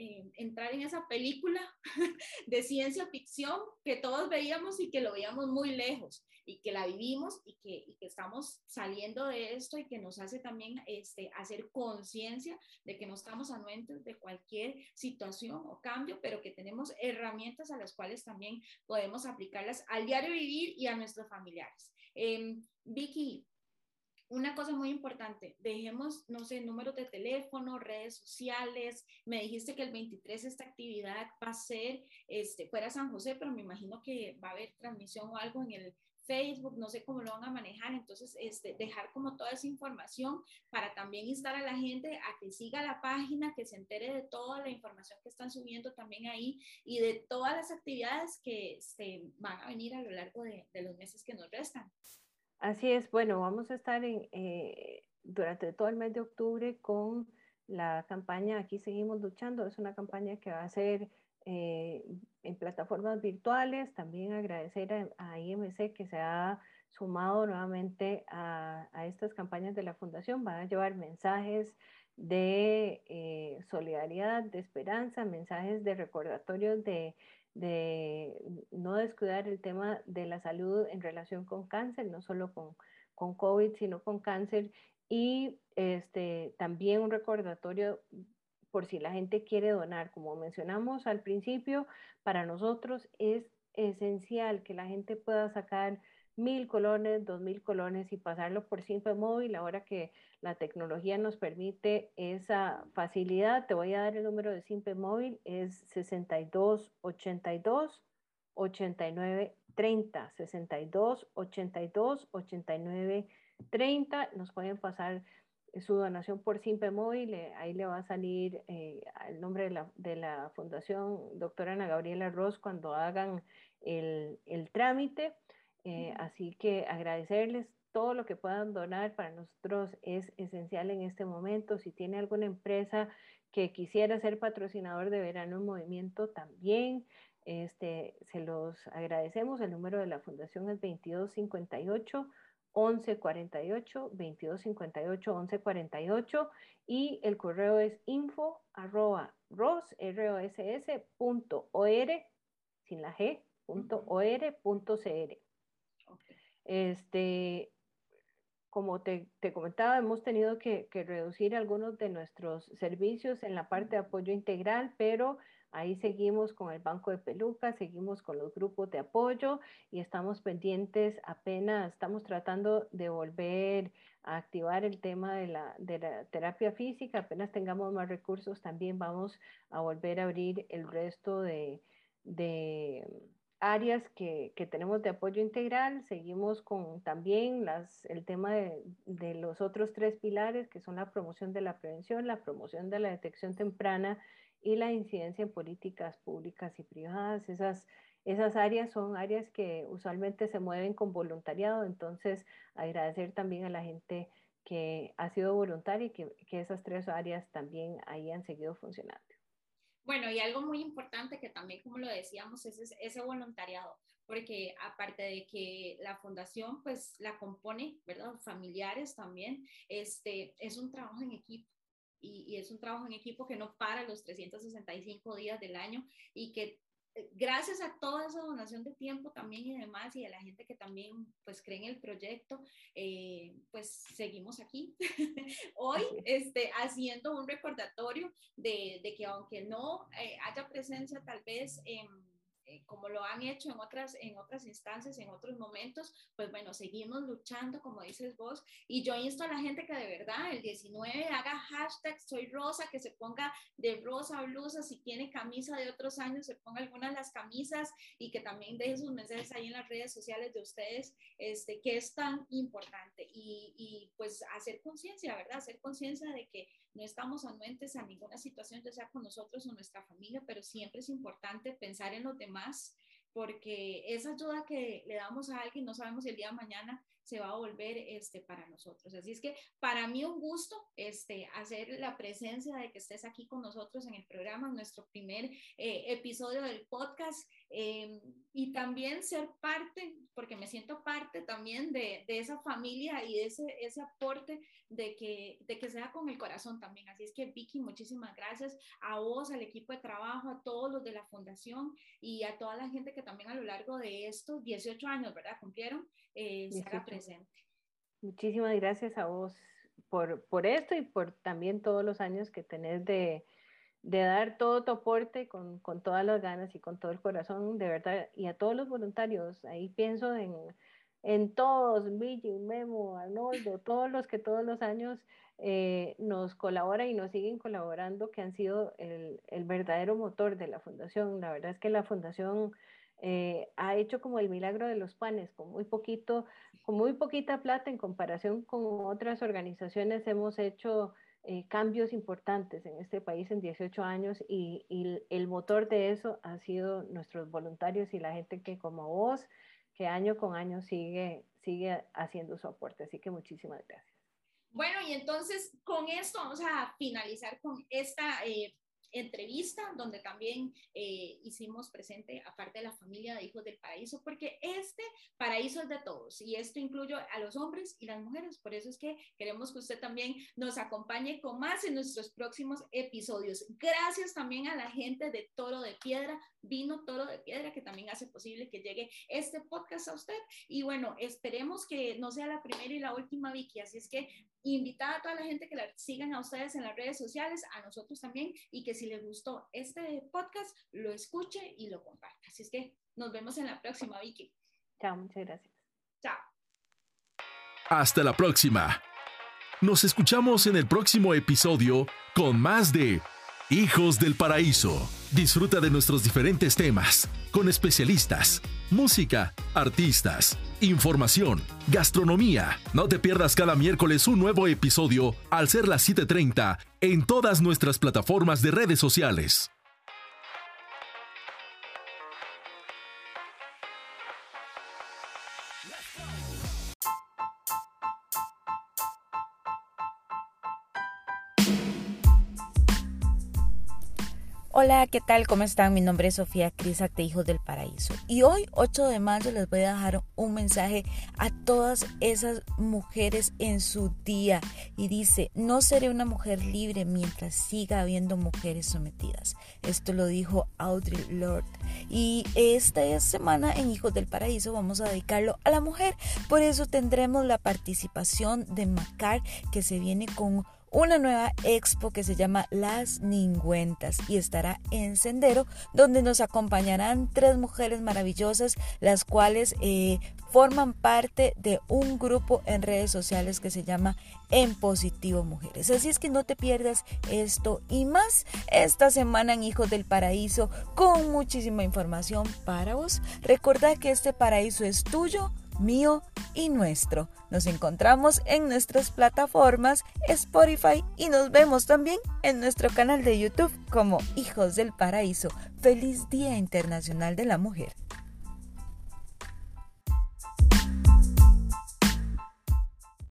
eh, entrar en esa película de ciencia ficción que todos veíamos y que lo veíamos muy lejos y que la vivimos y que, y que estamos saliendo de esto y que nos hace también este, hacer conciencia de que no estamos anuentes de cualquier situación o cambio, pero que tenemos herramientas a las cuales también podemos aplicarlas al diario vivir y a nuestros familiares. Eh, Vicky, una cosa muy importante, dejemos, no sé, números de teléfono, redes sociales. Me dijiste que el 23 esta actividad va a ser este, fuera San José, pero me imagino que va a haber transmisión o algo en el Facebook, no sé cómo lo van a manejar. Entonces, este, dejar como toda esa información para también instar a la gente a que siga la página, que se entere de toda la información que están subiendo también ahí y de todas las actividades que se van a venir a lo largo de los meses que nos restan. Así es, bueno, vamos a estar en, eh, durante todo el mes de octubre con la campaña Aquí Seguimos Luchando. Es una campaña que va a ser eh, en plataformas virtuales. También agradecer a, IMC que se ha sumado nuevamente a, estas campañas de la Fundación. Van a llevar mensajes de eh, solidaridad, de esperanza, mensajes de recordatorios de de no descuidar el tema de la salud en relación con cáncer, no solo con, con COVID, sino con cáncer. Y este, también un recordatorio por si la gente quiere donar. Como mencionamos al principio, para nosotros es esencial que la gente pueda sacar mil colones, dos mil colones y pasarlo por Simple Móvil, ahora que la tecnología nos permite esa facilidad. Te voy a dar el número de Simple Móvil, es 62 82 89 30, 62 82 89 30. Nos pueden pasar su donación por Simple Móvil, eh, ahí le va a salir eh, el nombre de la, de la, Fundación Doctora Ana Gabriela Ross cuando hagan el, el trámite. Eh, así que agradecerles todo lo que puedan donar para nosotros es esencial en este momento. Si tiene alguna empresa que quisiera ser patrocinador de Verano en Movimiento, también este, se los agradecemos. El número de la fundación es 2258. 1148 2258 1148 y el correo es info arroba ros, sin la g, punto, cr. Este, como te, comentaba, hemos tenido que, reducir algunos de nuestros servicios en la parte de apoyo integral, pero ahí seguimos con el banco de pelucas, seguimos con los grupos de apoyo y estamos pendientes, apenas estamos tratando de volver a activar el tema de la, terapia física, apenas tengamos más recursos, también vamos a volver a abrir el resto de áreas que, tenemos de apoyo integral. Seguimos con también las, el tema de, de, los otros tres pilares, que son la promoción de la prevención, la promoción de la detección temprana y la incidencia en políticas públicas y privadas. Esas, esas áreas son áreas que usualmente se mueven con voluntariado, entonces agradecer también a la gente que ha sido voluntaria y que, que esas tres áreas también ahí han seguido funcionando. Bueno, y algo muy importante que también, como lo decíamos, es ese voluntariado, porque aparte de que la fundación, pues la compone, ¿verdad? Familiares también, este, es un trabajo en equipo. Y, y es un trabajo en equipo que no para los 365 días del año y que gracias a toda esa donación de tiempo también y demás y a la gente que también pues cree en el proyecto, eh, pues seguimos aquí hoy este, haciendo un recordatorio de, de que aunque no eh, haya presencia tal vez en eh, como lo han hecho en otras, en otras instancias, en otros momentos, pues bueno, seguimos luchando, como dices vos, y yo insto a la gente que de verdad el 19 haga hashtag soy rosa, que se ponga de rosa blusa, si tiene camisa de otros años, se ponga algunas de las camisas y que también deje sus mensajes ahí en las redes sociales de ustedes, este, que es tan importante, y, y pues hacer conciencia, ¿verdad? Hacer conciencia de que no estamos anuentes a ninguna situación, ya sea con nosotros o nuestra familia, pero siempre es importante pensar en los demás, porque esa ayuda que le damos a alguien, no sabemos si el día de mañana se va a volver este, para nosotros. Así es que para mí un gusto este, hacer la presencia de que estés aquí con nosotros en el programa, en nuestro primer eh, episodio del podcast eh, y también ser parte, porque me siento parte también de, de esa familia y de ese, ese aporte de que, de que sea con el corazón también. Así es que Vicky, muchísimas gracias a vos, al equipo de trabajo, a todos los de la fundación y a toda la gente que también a lo largo de estos 18 años, ¿verdad? Cumplieron, eh, se haga presente. Muchísimas gracias a vos por, por esto y por también todos los años que tenés de, de dar todo tu aporte con, con, todas las ganas y con todo el corazón, de verdad, y a todos los voluntarios. Ahí pienso en, en todos, Billy, Memo, Arnoldo, todos los que todos los años eh, nos colaboran y nos siguen colaborando, que han sido el, el, verdadero motor de la fundación. La verdad es que la fundación eh, ha hecho como el milagro de los panes, con muy poquito, con muy poquita plata en comparación con otras organizaciones hemos hecho eh, cambios importantes en este país en 18 años y, y, el motor de eso ha sido nuestros voluntarios y la gente que como vos, que año con año sigue, sigue haciendo su aporte. Así que muchísimas gracias. Bueno, y entonces con esto vamos a finalizar con esta eh, entrevista donde también eh, hicimos presente, aparte de la familia de Hijos del Paraíso, porque este paraíso es de todos y esto incluye a los hombres y las mujeres. Por eso es que queremos que usted también nos acompañe con más en nuestros próximos episodios. Gracias también a la gente de Toro de Piedra, Vino Toro de Piedra, que también hace posible que llegue este podcast a usted. Y bueno, esperemos que no sea la primera y la última, Vicky. Así es que invitar a toda la gente que la sigan a ustedes en las redes sociales, a nosotros también, y que si les gustó este podcast, lo escuche y lo comparta. Así es que nos vemos en la próxima, Vicky. Chao, muchas gracias. Chao. Hasta la próxima. Nos escuchamos en el próximo episodio con más de Hijos del Paraíso. Disfruta de nuestros diferentes temas, con especialistas, música, artistas, información, gastronomía. No te pierdas cada miércoles un nuevo episodio al ser las 7.30 en todas nuestras plataformas de redes sociales. Hola, ¿qué tal? ¿Cómo están? Mi nombre es Sofía Cris de Hijos del Paraíso. Y hoy, 8 de mayo, les voy a dejar un mensaje a todas esas mujeres en su día. Y dice, no seré una mujer libre mientras siga habiendo mujeres sometidas. Esto lo dijo Audre Lorde. y esta semana en Hijos del Paraíso vamos a dedicarlo a la mujer. Por eso tendremos la participación de Macar que se viene con una nueva expo que se llama Las Ningüentas y estará en Sendero, donde nos acompañarán tres mujeres maravillosas, las cuales eh, forman parte de un grupo en redes sociales que se llama En Positivo Mujeres. Así es que no te pierdas esto y más esta semana en Hijos del Paraíso con muchísima información para vos. Recordad que este paraíso es tuyo mío y nuestro. Nos encontramos en nuestras plataformas Spotify y nos vemos también en nuestro canal de YouTube como Hijos del Paraíso. Feliz Día Internacional de la Mujer.